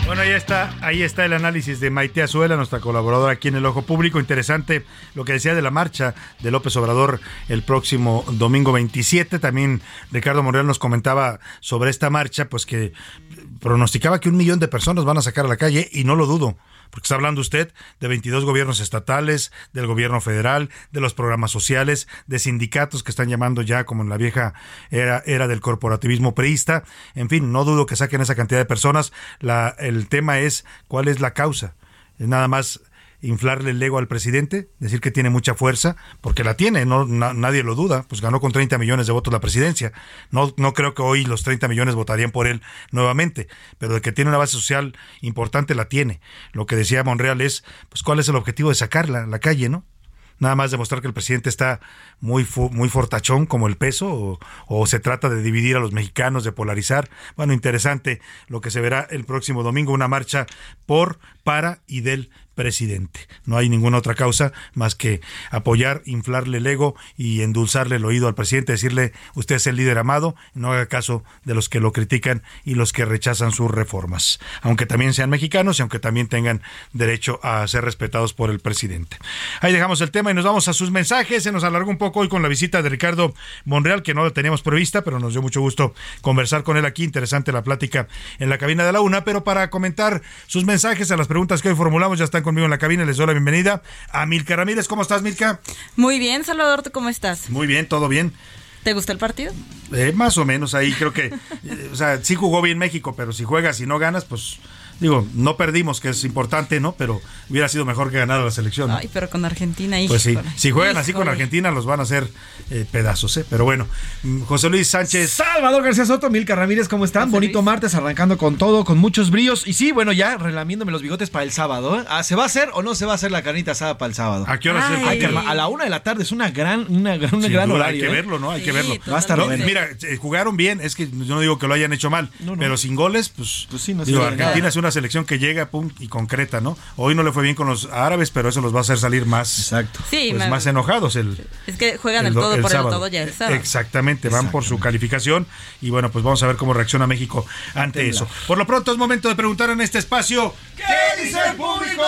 Bueno, ahí está, ahí está el análisis de Maite Azuela, nuestra colaboradora aquí en el Ojo Público. Interesante lo que decía de la marcha de López Obrador el próximo domingo 27. También Ricardo Morel nos comentaba sobre esta marcha, pues que pronosticaba que un millón de personas van a sacar a la calle y no lo dudo porque está hablando usted de 22 gobiernos estatales, del gobierno federal, de los programas sociales, de sindicatos que están llamando ya como en la vieja era, del corporativismo preísta. En fin, no dudo que saquen esa cantidad de personas. La, el tema es cuál es la causa. Es nada más inflarle el ego al presidente, decir que tiene mucha fuerza, porque la tiene, no na- nadie lo duda, pues ganó con 30 millones de votos la presidencia. No, no creo que hoy los 30 millones votarían por él nuevamente, pero de que tiene una base social importante la tiene. Lo que decía Monreal es, pues cuál es el objetivo de sacarla la calle, ¿no? nada más demostrar que el presidente está muy, muy fortachón como el peso, o, o, se trata de dividir a los mexicanos, de polarizar. Bueno, interesante lo que se verá el próximo domingo, una marcha por, para y del presidente. No hay ninguna otra causa más que apoyar, inflarle el ego y endulzarle el oído al presidente, decirle usted es el líder amado, no haga caso de los que lo critican y los que rechazan sus reformas, aunque también sean mexicanos y aunque también tengan derecho a ser respetados por el presidente. Ahí dejamos el tema y nos vamos a sus mensajes. Se nos alargó un poco hoy con la visita de Ricardo Monreal, que no lo teníamos prevista, pero nos dio mucho gusto conversar con él aquí. Interesante la plática en la cabina de la UNA, pero para comentar sus mensajes a las preguntas que hoy formulamos, ya están conmigo en la cabina. Les doy la bienvenida a Milka Ramírez. ¿Cómo estás, Milka? Muy bien, Salvador, ¿tú cómo estás? Muy bien, todo bien. ¿Te gustó el partido? Eh, más o menos, ahí creo que, [laughs] eh, o sea, sí jugó bien México, pero si juegas y no ganas, pues Digo, no perdimos, que es importante, ¿no? Pero hubiera sido mejor que ganar la selección. Ay, pero con Argentina, hijo. Pues sí, si juegan así con Argentina, los van a hacer eh, pedazos, ¿eh? Pero bueno, mm, José Luis Sánchez. Salvador García Soto, Milka Ramírez, ¿cómo están? Bonito martes, arrancando con todo, con muchos brillos. Y sí, bueno, ya relamiéndome los bigotes para el sábado. ¿eh? Ah, ¿Se va a hacer o no se va a hacer la carnita asada para el sábado? ¿A qué hora partido? A la una de la tarde, es una gran, una, una gran horario. Hay que ¿eh? verlo, ¿no? Hay que verlo. Va a estar No, bueno. Mira, eh, jugaron bien, es que yo no digo que lo hayan hecho mal, No, no. pero sin goles, pues, sí, no digo, Argentina es una selección que llega pum, y concreta, ¿no? Hoy no le fue bien con los árabes, pero eso los va a hacer salir más, Exacto. Sí, pues, me- más enojados el, Es que juegan el, do- todo por sábado. el todo ya el sábado. Exactamente, van por su calificación y bueno, pues vamos a ver cómo reacciona México ante eso. Por lo pronto es momento de preguntar en este espacio, ¿qué dice el público?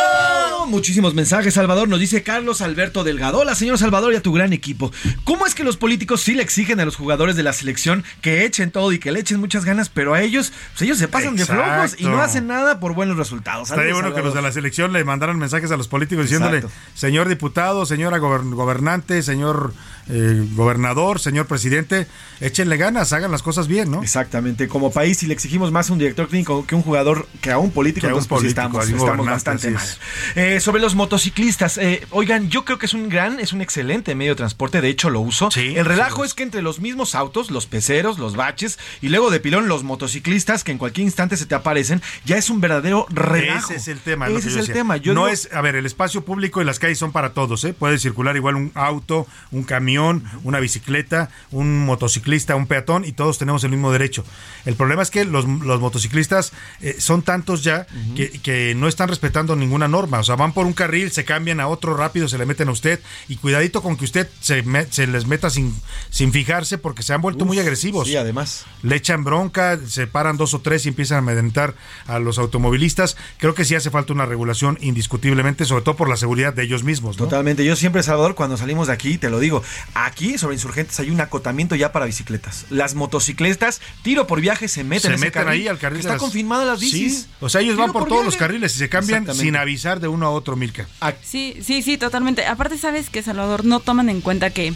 Muchísimos mensajes, Salvador. Nos dice Carlos Alberto Delgado. Hola, señor Salvador y a tu gran equipo. ¿Cómo es que los políticos sí le exigen a los jugadores de la selección que echen todo y que le echen muchas ganas, pero a ellos, pues ellos se pasan de flojos y no hacen nada por buenos resultados? Estaría bueno que los de la selección le mandaran mensajes a los políticos diciéndole, señor diputado, señora gobern- gobernante, señor eh, gobernador, señor presidente, échenle ganas, hagan las cosas bien, ¿no? Exactamente, como país si le exigimos más a un director clínico que un jugador, que a un político, Que a un entonces, pues, político, estamos, estamos bastante mal. Eh, sobre los motociclistas, eh, oigan, yo creo que es un gran, es un excelente medio de transporte, de hecho lo uso. El relajo es que entre los mismos autos, los peceros, los baches y luego de pilón los motociclistas que en cualquier instante se te aparecen, ya es un verdadero relajo. Ese es el tema. Ese es el decía. tema. Yo no digo- es, a ver, el espacio público y las calles son para todos, ¿eh? Puede circular igual un auto, un camión, una bicicleta, un motociclista, un peatón y todos tenemos el mismo derecho. El problema es que los, los motociclistas eh, son tantos ya que, que no están respetando ninguna norma. O sea, van por un carril, se cambian a otro rápido, se le meten a usted y cuidadito con que usted se, me- se les meta sin, sin fijarse porque se han vuelto Uf, muy agresivos. sí, además. Le echan bronca, se paran dos o tres y empiezan a amedrentar a los automovilistas. Creo que sí hace falta una regulación indiscutiblemente, sobre todo por la seguridad de ellos mismos. ¿no? Totalmente. Yo siempre, Salvador, cuando salimos de aquí, te lo digo, aquí sobre insurgentes hay un acotamiento ya para bicicletas. Las motocicletas, tiro por viaje, se meten, se en ese meten carril ahí al carril Está las- confirmado las bicis. Sí, O sea, ellos Tiro van por, todos los carriles y se cambian sin avisar de uno a otro, Milka. Sí, sí, sí, totalmente. Aparte, sabes que Salvador no toman en cuenta que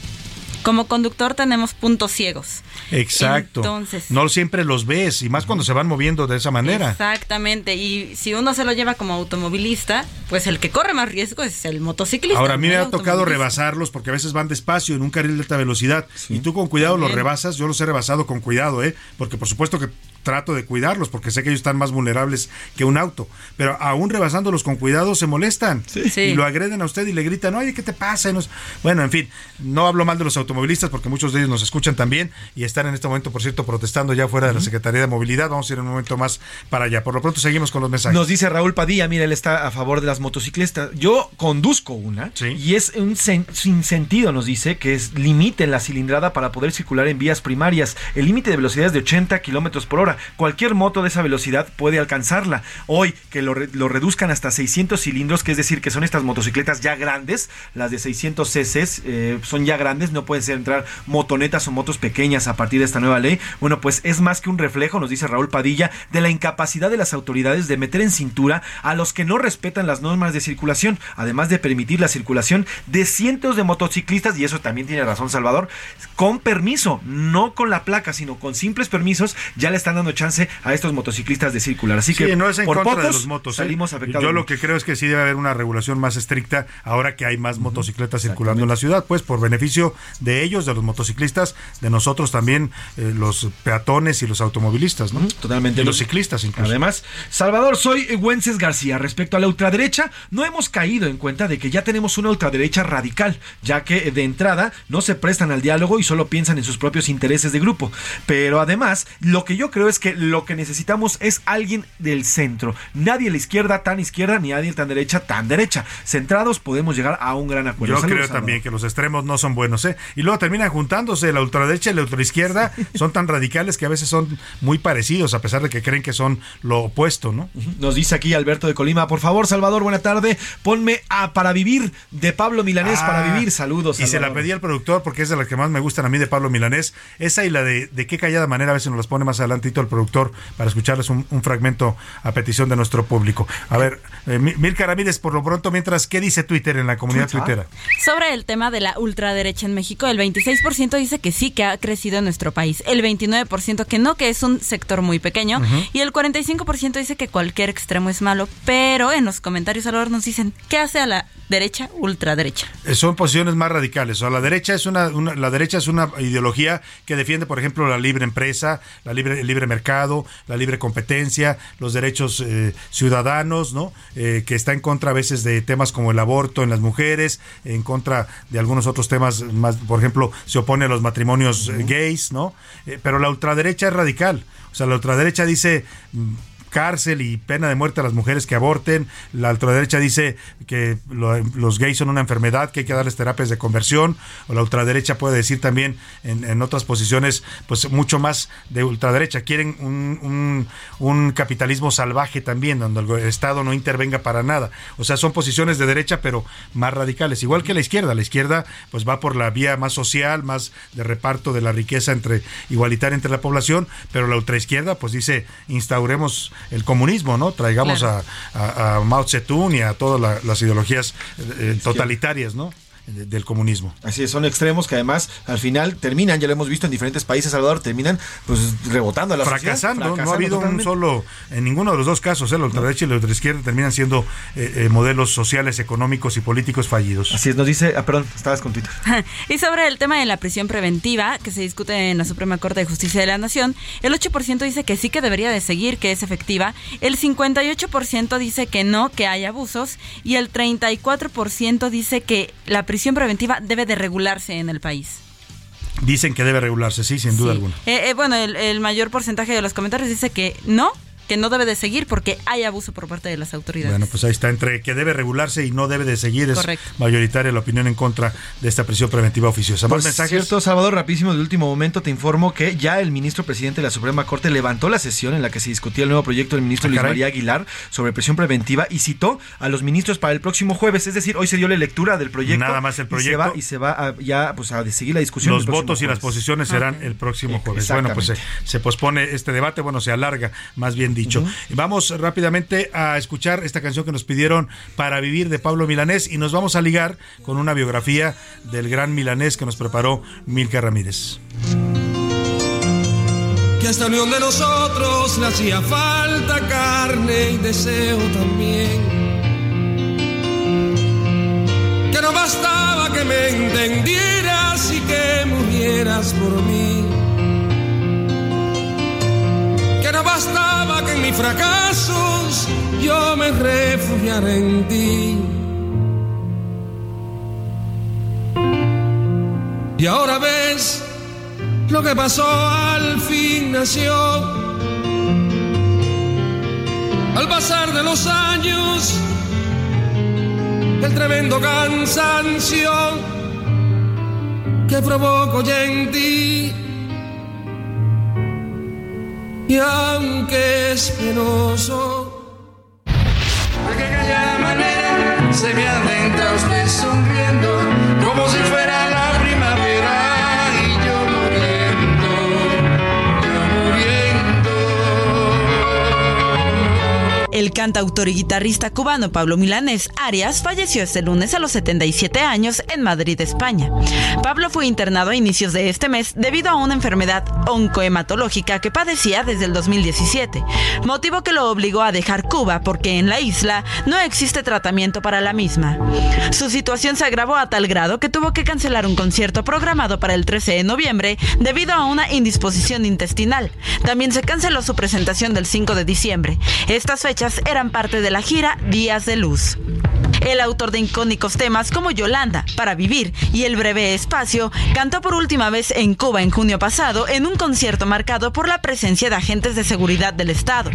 como conductor tenemos puntos ciegos. Exacto. Entonces- no siempre los ves y más cuando se van moviendo de esa manera. Exactamente. Y si uno se lo lleva como automovilista, pues el que corre más riesgo es el motociclista. Ahora, a mí me ha tocado rebasarlos porque a veces van despacio en un carril de alta velocidad y tú con cuidado los rebasas. Yo los he rebasado con cuidado, ¿eh? Porque por supuesto que trato de cuidarlos porque sé que ellos están más vulnerables que un auto. Pero aún rebasándolos con cuidado se molestan Sí. y lo agreden a usted y le gritan, oye, ¿qué te pasa? Nos- Bueno, en fin, no hablo mal de los automovilistas porque muchos de ellos nos escuchan también y están en este momento, por cierto, protestando ya fuera de la Secretaría de Movilidad. Vamos a ir en un momento más para allá. Por lo pronto seguimos con los mensajes. Nos dice Raúl Padilla, mira, él está a favor de las motocicletas. Yo conduzco una y es un sen- sin sentido, nos dice, que es limiten la cilindrada para poder circular en vías primarias. El límite de velocidad es de 80 kilómetros por hora. Cualquier moto de esa velocidad puede alcanzarla. Hoy, que lo, re- lo reduzcan hasta 600 cilindros, que es decir, que son estas motocicletas ya grandes, las de 600 cc eh, son ya grandes, no pueden ser entrar motonetas o motos pequeñas a partir de esta nueva ley. Bueno, pues es más que un reflejo, nos dice Raúl Padilla, de la incapacidad de las autoridades de meter en cintura a los que no respetan las normas de circulación, además de permitir la circulación de cientos de motociclistas, y eso también tiene razón Salvador, con permiso, no con la placa, sino con simples permisos, ya le están dando dando chance a estos motociclistas de circular. Así Sí, que no es en por contra pocos de los motos. ¿eh? salimos afectados. Yo lo que creo es que sí debe haber una regulación más estricta ahora que hay más motocicletas circulando en la ciudad, pues por beneficio de ellos, de los motociclistas, de nosotros también, eh, los peatones y los automovilistas, ¿no? Totalmente. Y los ciclistas incluso. Además, Salvador, soy Wences García. Respecto a la ultraderecha, no hemos caído en cuenta de que ya tenemos una ultraderecha radical, ya que de entrada no se prestan al diálogo y solo piensan en sus propios intereses de grupo. Pero además, lo que yo creo es que lo que necesitamos es alguien del centro. Nadie a la izquierda tan izquierda, ni nadie tan derecha tan derecha. Centrados podemos llegar a un gran acuerdo. Yo Saludos, creo Salvador. también que los extremos no son buenos, ¿eh? Y luego terminan juntándose la ultraderecha y la ultraizquierda, [laughs] son tan radicales que a veces son muy parecidos, a pesar de que creen que son lo opuesto, ¿no? Nos dice aquí Alberto de Colima, por favor, Salvador, buena tarde. Ponme a Para Vivir de Pablo Milanés Ah, para vivir. Saludos. Y se la pedí al productor porque es de las que más me gustan a mí de Pablo Milanés. Esa y la de, de qué callada manera a veces nos las pone más adelantito el productor para escucharles un, un fragmento a petición de nuestro público. A ver, eh, Mi- Milka Ramírez, por lo pronto, mientras, ¿qué dice Twitter en la comunidad tuitera? Sobre el tema de la ultraderecha en México, el 26% dice que sí, que ha crecido en nuestro país, el 29% que no, que es un sector muy pequeño, Ujú. y el 45% dice que cualquier extremo es malo, pero en los comentarios ahora nos dicen, ¿qué hace a la derecha ultraderecha? Eh, Son posiciones más radicales. O sea, la derecha es una, una- la derecha es una ideología que defiende, por ejemplo, la libre empresa, la libre, el libre mercado, la libre competencia, los derechos eh, ciudadanos, ¿no? Eh, que está en contra a veces de temas como el aborto en las mujeres, en contra de algunos otros temas más, por ejemplo, se opone a los matrimonios eh, gays, ¿no? Pero la ultraderecha es radical. O sea, la ultraderecha dice cárcel y pena de muerte a las mujeres que aborten. La ultraderecha dice que lo- los gays son una enfermedad, que hay que darles terapias de conversión. O la ultraderecha puede decir también en, en otras posiciones, pues mucho más de ultraderecha. Quieren un, un- un capitalismo salvaje también, donde el Estado no intervenga para nada. O sea, son posiciones de derecha, pero más radicales. Igual que la izquierda. La izquierda pues va por la vía más social, más de reparto de la riqueza entre igualitaria entre la población, pero la ultraizquierda pues dice instauremos el comunismo, ¿no? Traigamos Claro. a, a- a Mao Zedong y a todas la- las ideologías eh, totalitarias, ¿no? De- del comunismo. Así es, son extremos que además al final terminan, ya lo hemos visto en diferentes países, Salvador, terminan pues rebotando a la sociedad, fracasando, no ha fracasando habido totalmente. un solo, en ninguno de los dos casos, ¿eh? la ultraderecha y la ultraizquierda terminan siendo eh, eh, modelos sociales, económicos y políticos fallidos. Así es, nos dice, ah, perdón, estabas con Twitter. [laughs] y sobre el tema de la prisión preventiva, que se discute en la Suprema Corte de Justicia de la Nación, el 8% dice que sí que debería de seguir, que es efectiva, el 58% dice que no, que hay abusos, y el 34% dice que la prisión preventiva debe de regularse en el país. Dicen que debe regularse, sí, sin duda alguna. Eh, eh, bueno, el, el mayor porcentaje de los comentarios dice que no, que no debe de seguir porque hay abuso por parte de las autoridades. Bueno, pues ahí está, entre que debe regularse y no debe de seguir, es Correcto. mayoritaria la opinión en contra de esta prisión preventiva oficiosa. Por Más mensajes. cierto, Salvador, rapidísimo, de último momento, te informo que ya el ministro presidente de la Suprema Corte levantó la sesión en la que se discutía el nuevo proyecto del ministro Ah, Luis caray. María Aguilar sobre presión preventiva y citó a los ministros para el próximo jueves. Es decir, hoy se dio la lectura del proyecto. Nada más el y se proyecto. va- Y se va, a, ya pues, a seguir la discusión. Los votos y las posiciones serán el próximo jueves. Bueno, pues se, Exactamente. se pospone este debate, bueno, se alarga, más bien dicho. Vamos rápidamente a escuchar esta canción que nos pidieron para vivir de Pablo Milanés y nos vamos a ligar con una biografía del gran milanés que nos preparó Milka Ramírez. que a esta unión de nosotros le hacía falta carne y deseo también. Que no bastaba que me entendieras y que murieras por mí. Que no bastaba que en mis fracasos yo me refugiara en ti. Y ahora ves lo que pasó al fin nació. Al pasar de los años, el tremendo cansancio que provoco ya en ti. Y aunque es penoso, de que manera se me adentra usted sonriendo, como si cantautor y guitarrista cubano Pablo Milanés Arias falleció este lunes a los 77 años en Madrid, España. Pablo fue internado a inicios de este mes debido a una enfermedad oncohematológica que padecía desde el 2017, motivo que lo obligó a dejar Cuba porque en la isla no existe tratamiento para la misma. Su situación se agravó a tal grado que tuvo que cancelar un concierto programado para el 13 de noviembre debido a una indisposición intestinal. También se canceló su presentación del 5 de diciembre. Estas fechas eran parte de la gira Días de Luz. El autor de icónicos temas como Yolanda, Para Vivir y El Breve Espacio cantó por última vez en Cuba en junio pasado en un concierto marcado por la presencia de agentes de seguridad del Estado.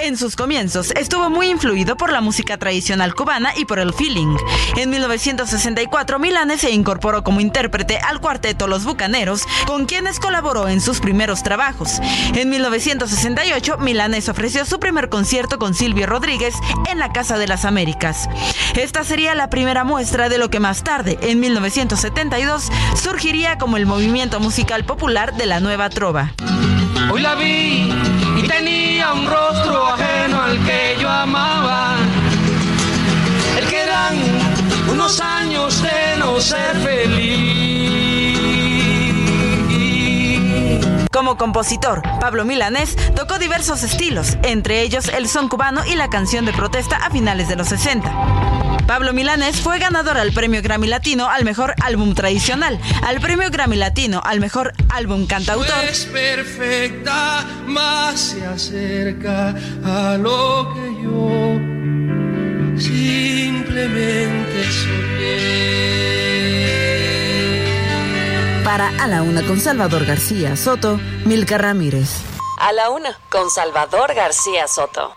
En sus comienzos estuvo muy influido por la música tradicional cubana y por el feeling. En 1964 Milanes se incorporó como intérprete al cuarteto Los Bucaneros, con quienes colaboró en sus primeros trabajos. En 1968 Milanes ofreció su primer concierto con Silvio Rodríguez en la Casa de las Américas. Esta sería la primera muestra de lo que más tarde, en 1972, surgiría como el movimiento musical popular de la nueva trova. Hoy la vi y tenía un rostro ajeno al que yo amaba. El que dan unos años de no ser feliz. Como compositor, Pablo Milanés tocó diversos estilos, entre ellos el son cubano y la canción de protesta a finales de los 60. Pablo Milanés fue ganador al Premio Grammy Latino al mejor álbum tradicional, al Premio Grammy Latino al mejor álbum cantautor. Para A la Una con Salvador García Soto, Milka Ramírez. A la Una con Salvador García Soto.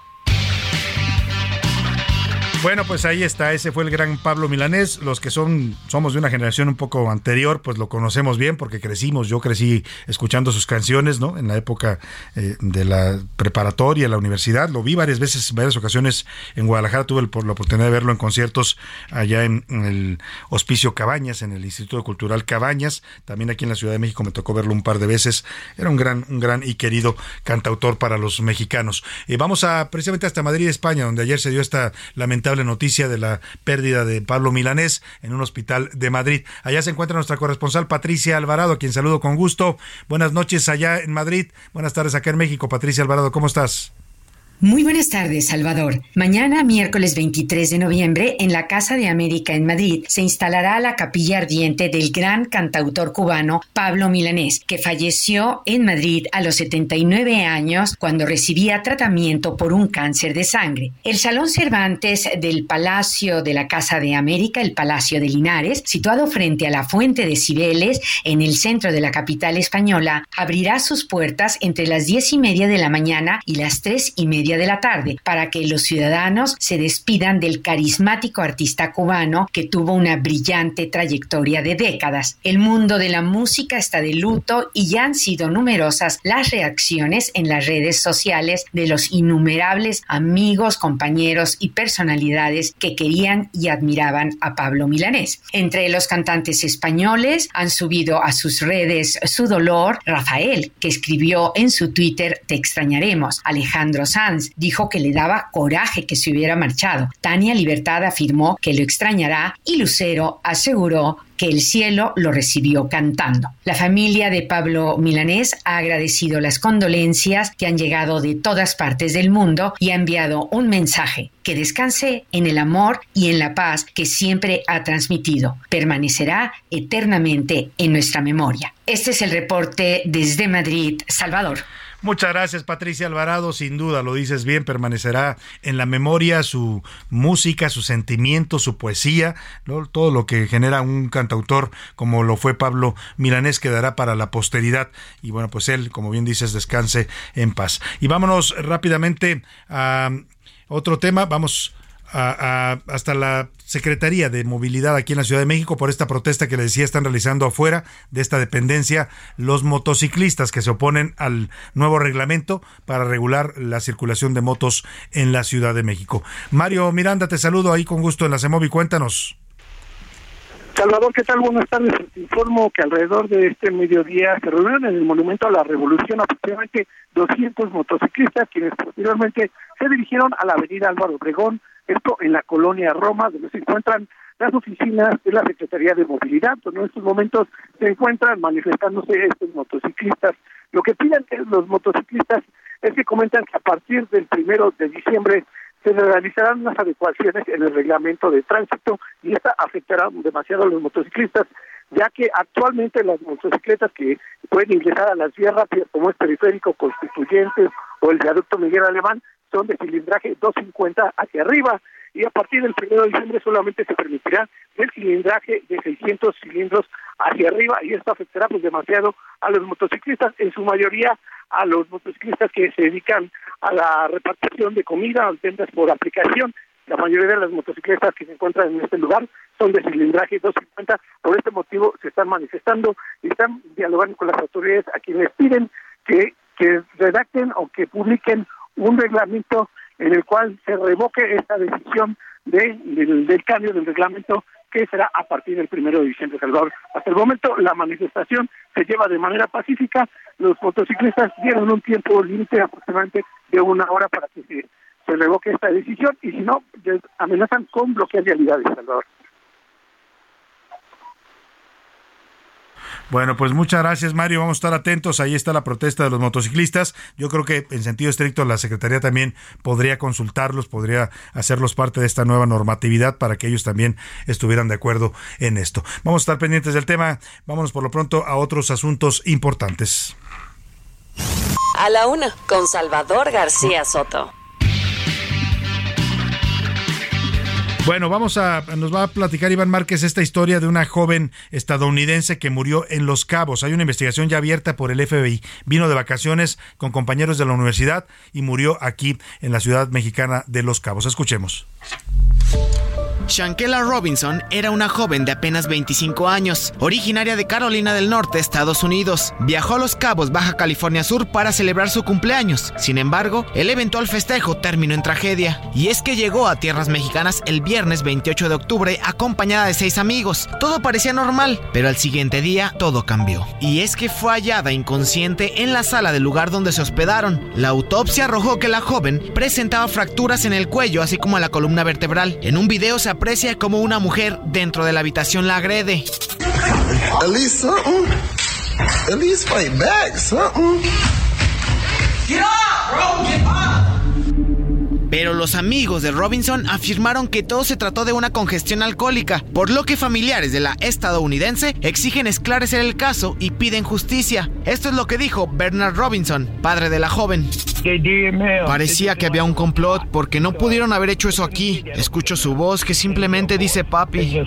Bueno, pues ahí está, ese fue el gran Pablo Milanés. Los que son somos de una generación un poco anterior, pues lo conocemos bien porque crecimos. Yo crecí escuchando sus canciones, ¿no? En la época eh, de la preparatoria, la universidad. Lo vi varias veces, varias ocasiones en Guadalajara. Tuve la oportunidad de verlo en conciertos allá en, en el Hospicio Cabañas, en el Instituto Cultural Cabañas. También aquí en la Ciudad de México me tocó verlo un par de veces. Era un gran, un gran y querido cantautor para los mexicanos. Eh, vamos a precisamente hasta Madrid, España, donde ayer se dio esta lamentable noticia de la pérdida de Pablo Milanés en un hospital de Madrid. Allá se encuentra nuestra corresponsal Patricia Alvarado, quien saludo con gusto. Buenas noches allá en Madrid. Buenas tardes acá en México. Patricia Alvarado, ¿cómo estás? Muy buenas tardes, Salvador. Mañana, miércoles 23 de noviembre, en la Casa de América en Madrid, se instalará la capilla ardiente del gran cantautor cubano Pablo Milanés, que falleció en Madrid a los 79 años cuando recibía tratamiento por un cáncer de sangre. El Salón Cervantes del Palacio de la Casa de América, el Palacio de Linares, situado frente a la Fuente de Cibeles, en el centro de la capital española, abrirá sus puertas entre las diez y media de la mañana y las tres y media de la tarde para que los ciudadanos se despidan del carismático artista cubano que tuvo una brillante trayectoria de décadas. El mundo de la música está de luto y ya han sido numerosas las reacciones en las redes sociales de los innumerables amigos, compañeros y personalidades que querían y admiraban a Pablo Milanés. Entre los cantantes españoles han subido a sus redes su dolor Rafael, que escribió en su Twitter Te extrañaremos. Alejandro Sanz dijo que le daba coraje que se hubiera marchado. Tania Libertad afirmó que lo extrañará y Lucero aseguró que el cielo lo recibió cantando. La familia de Pablo Milanés ha agradecido las condolencias que han llegado de todas partes del mundo y ha enviado un mensaje que descanse en el amor y en la paz que siempre ha transmitido. Permanecerá eternamente en nuestra memoria. Este es el reporte desde Madrid, Salvador. Muchas gracias, Patricia Alvarado. Sin duda, lo dices bien, permanecerá en la memoria su música, su sentimiento, su poesía, ¿no? todo lo que genera un cantautor como lo fue Pablo Milanés quedará para la posteridad. Y bueno, pues él, como bien dices, descanse en paz. Y vámonos rápidamente a otro tema. Vamos a- a- hasta la Secretaría de Movilidad aquí en la Ciudad de México por esta protesta que les decía están realizando afuera de esta dependencia los motociclistas que se oponen al nuevo reglamento para regular la circulación de motos en la Ciudad de México. Mario Miranda, te saludo ahí con gusto en la CEMOVI, cuéntanos. Salvador, ¿qué tal? Buenas tardes. Te informo que alrededor de este mediodía se reunieron en el Monumento a la Revolución aproximadamente 200 motociclistas, quienes posteriormente se dirigieron a la avenida Álvaro Obregón, esto en la colonia Roma, donde se encuentran las oficinas de la Secretaría de Movilidad, donde en estos momentos se encuentran manifestándose estos motociclistas. Lo que piden los motociclistas es que comentan que a partir del primero de diciembre se realizarán unas adecuaciones en el reglamento de tránsito y esta afectará demasiado a los motociclistas, ya que actualmente las motocicletas que pueden ingresar a las vías como es Periférico, Constituyentes o el Viaducto Miguel Alemán son de cilindraje 250 hacia arriba y a partir del 1 de diciembre solamente se permitirá el cilindraje de 600 cilindros hacia arriba y esto afectará pues demasiado a los motociclistas, en su mayoría a los motociclistas que se dedican a la repartición de comida, ventas por aplicación. La mayoría de las motocicletas que se encuentran en este lugar son de cilindraje 250. Por este motivo se están manifestando y están dialogando con las autoridades a quienes piden que, que redacten o que publiquen un reglamento en el cual se revoque esta decisión de, del, del cambio del reglamento que será a partir del primero de diciembre, Salvador. Hasta el momento la manifestación se lleva de manera pacífica. Los motociclistas dieron un tiempo límite aproximadamente de una hora para que se, se revoque esta decisión y si no, amenazan con bloquear realidades, Salvador. Bueno, pues muchas gracias Mario, vamos a estar atentos, ahí está la protesta de los motociclistas, yo creo que en sentido estricto la Secretaría también podría consultarlos, podría hacerlos parte de esta nueva normatividad para que ellos también estuvieran de acuerdo en esto. Vamos a estar pendientes del tema, vámonos por lo pronto a otros asuntos importantes. A la una, con Salvador García Soto. Bueno, vamos a, nos va a platicar Iván Márquez esta historia de una joven estadounidense que murió en Los Cabos. Hay una investigación ya abierta por el FBI. Vino de vacaciones con compañeros de la universidad y murió aquí en la ciudad mexicana de Los Cabos. Escuchemos. Shankela Robinson era una joven de apenas 25 años, originaria de Carolina del Norte, Estados Unidos. Viajó a Los Cabos, Baja California Sur, para celebrar su cumpleaños. Sin embargo, el eventual festejo terminó en tragedia. Y es que llegó a tierras mexicanas el viernes 28 de octubre acompañada de seis amigos. Todo parecía normal, pero al siguiente día todo cambió. Y es que fue hallada inconsciente en la sala del lugar donde se hospedaron. La autopsia arrojó que la joven presentaba fracturas en el cuello, así como en la columna vertebral. En un video se aprecia como una mujer dentro de la habitación la agrede. Elise, something. Elise, fight back, something. Get up, bro, get up. Pero los amigos de Robinson afirmaron que todo se trató de una congestión alcohólica, por lo que familiares de la estadounidense exigen esclarecer el caso y piden justicia. Esto es lo que dijo Bernard Robinson, padre de la joven. Parecía que había un complot porque no pudieron haber hecho eso aquí. Escucho su voz que simplemente dice papi.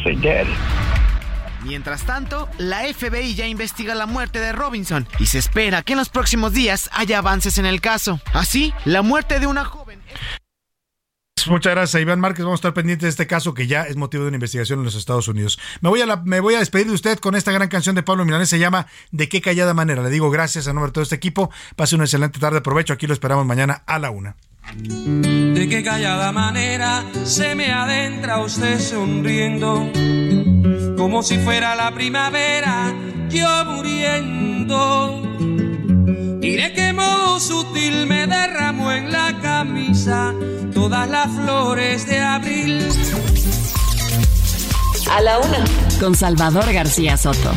Mientras tanto, la FBI ya investiga la muerte de Robinson y se espera que en los próximos días haya avances en el caso. Así, la muerte de una joven... Muchas gracias, Iván Márquez. Vamos a estar pendientes de este caso que ya es motivo de una investigación en los Estados Unidos. Me voy a, me voy a despedir de usted con esta gran canción de Pablo Milanés. Se llama De qué callada manera. Le digo gracias a nombre de todo este equipo. Pase una excelente tarde. Aprovecho. Aquí lo esperamos mañana a la una. De qué callada manera se me adentra usted sonriendo, como si fuera la primavera, yo muriendo. De qué modo sutil me derramó en la camisa todas las flores de abril. A la una, con Salvador García Soto.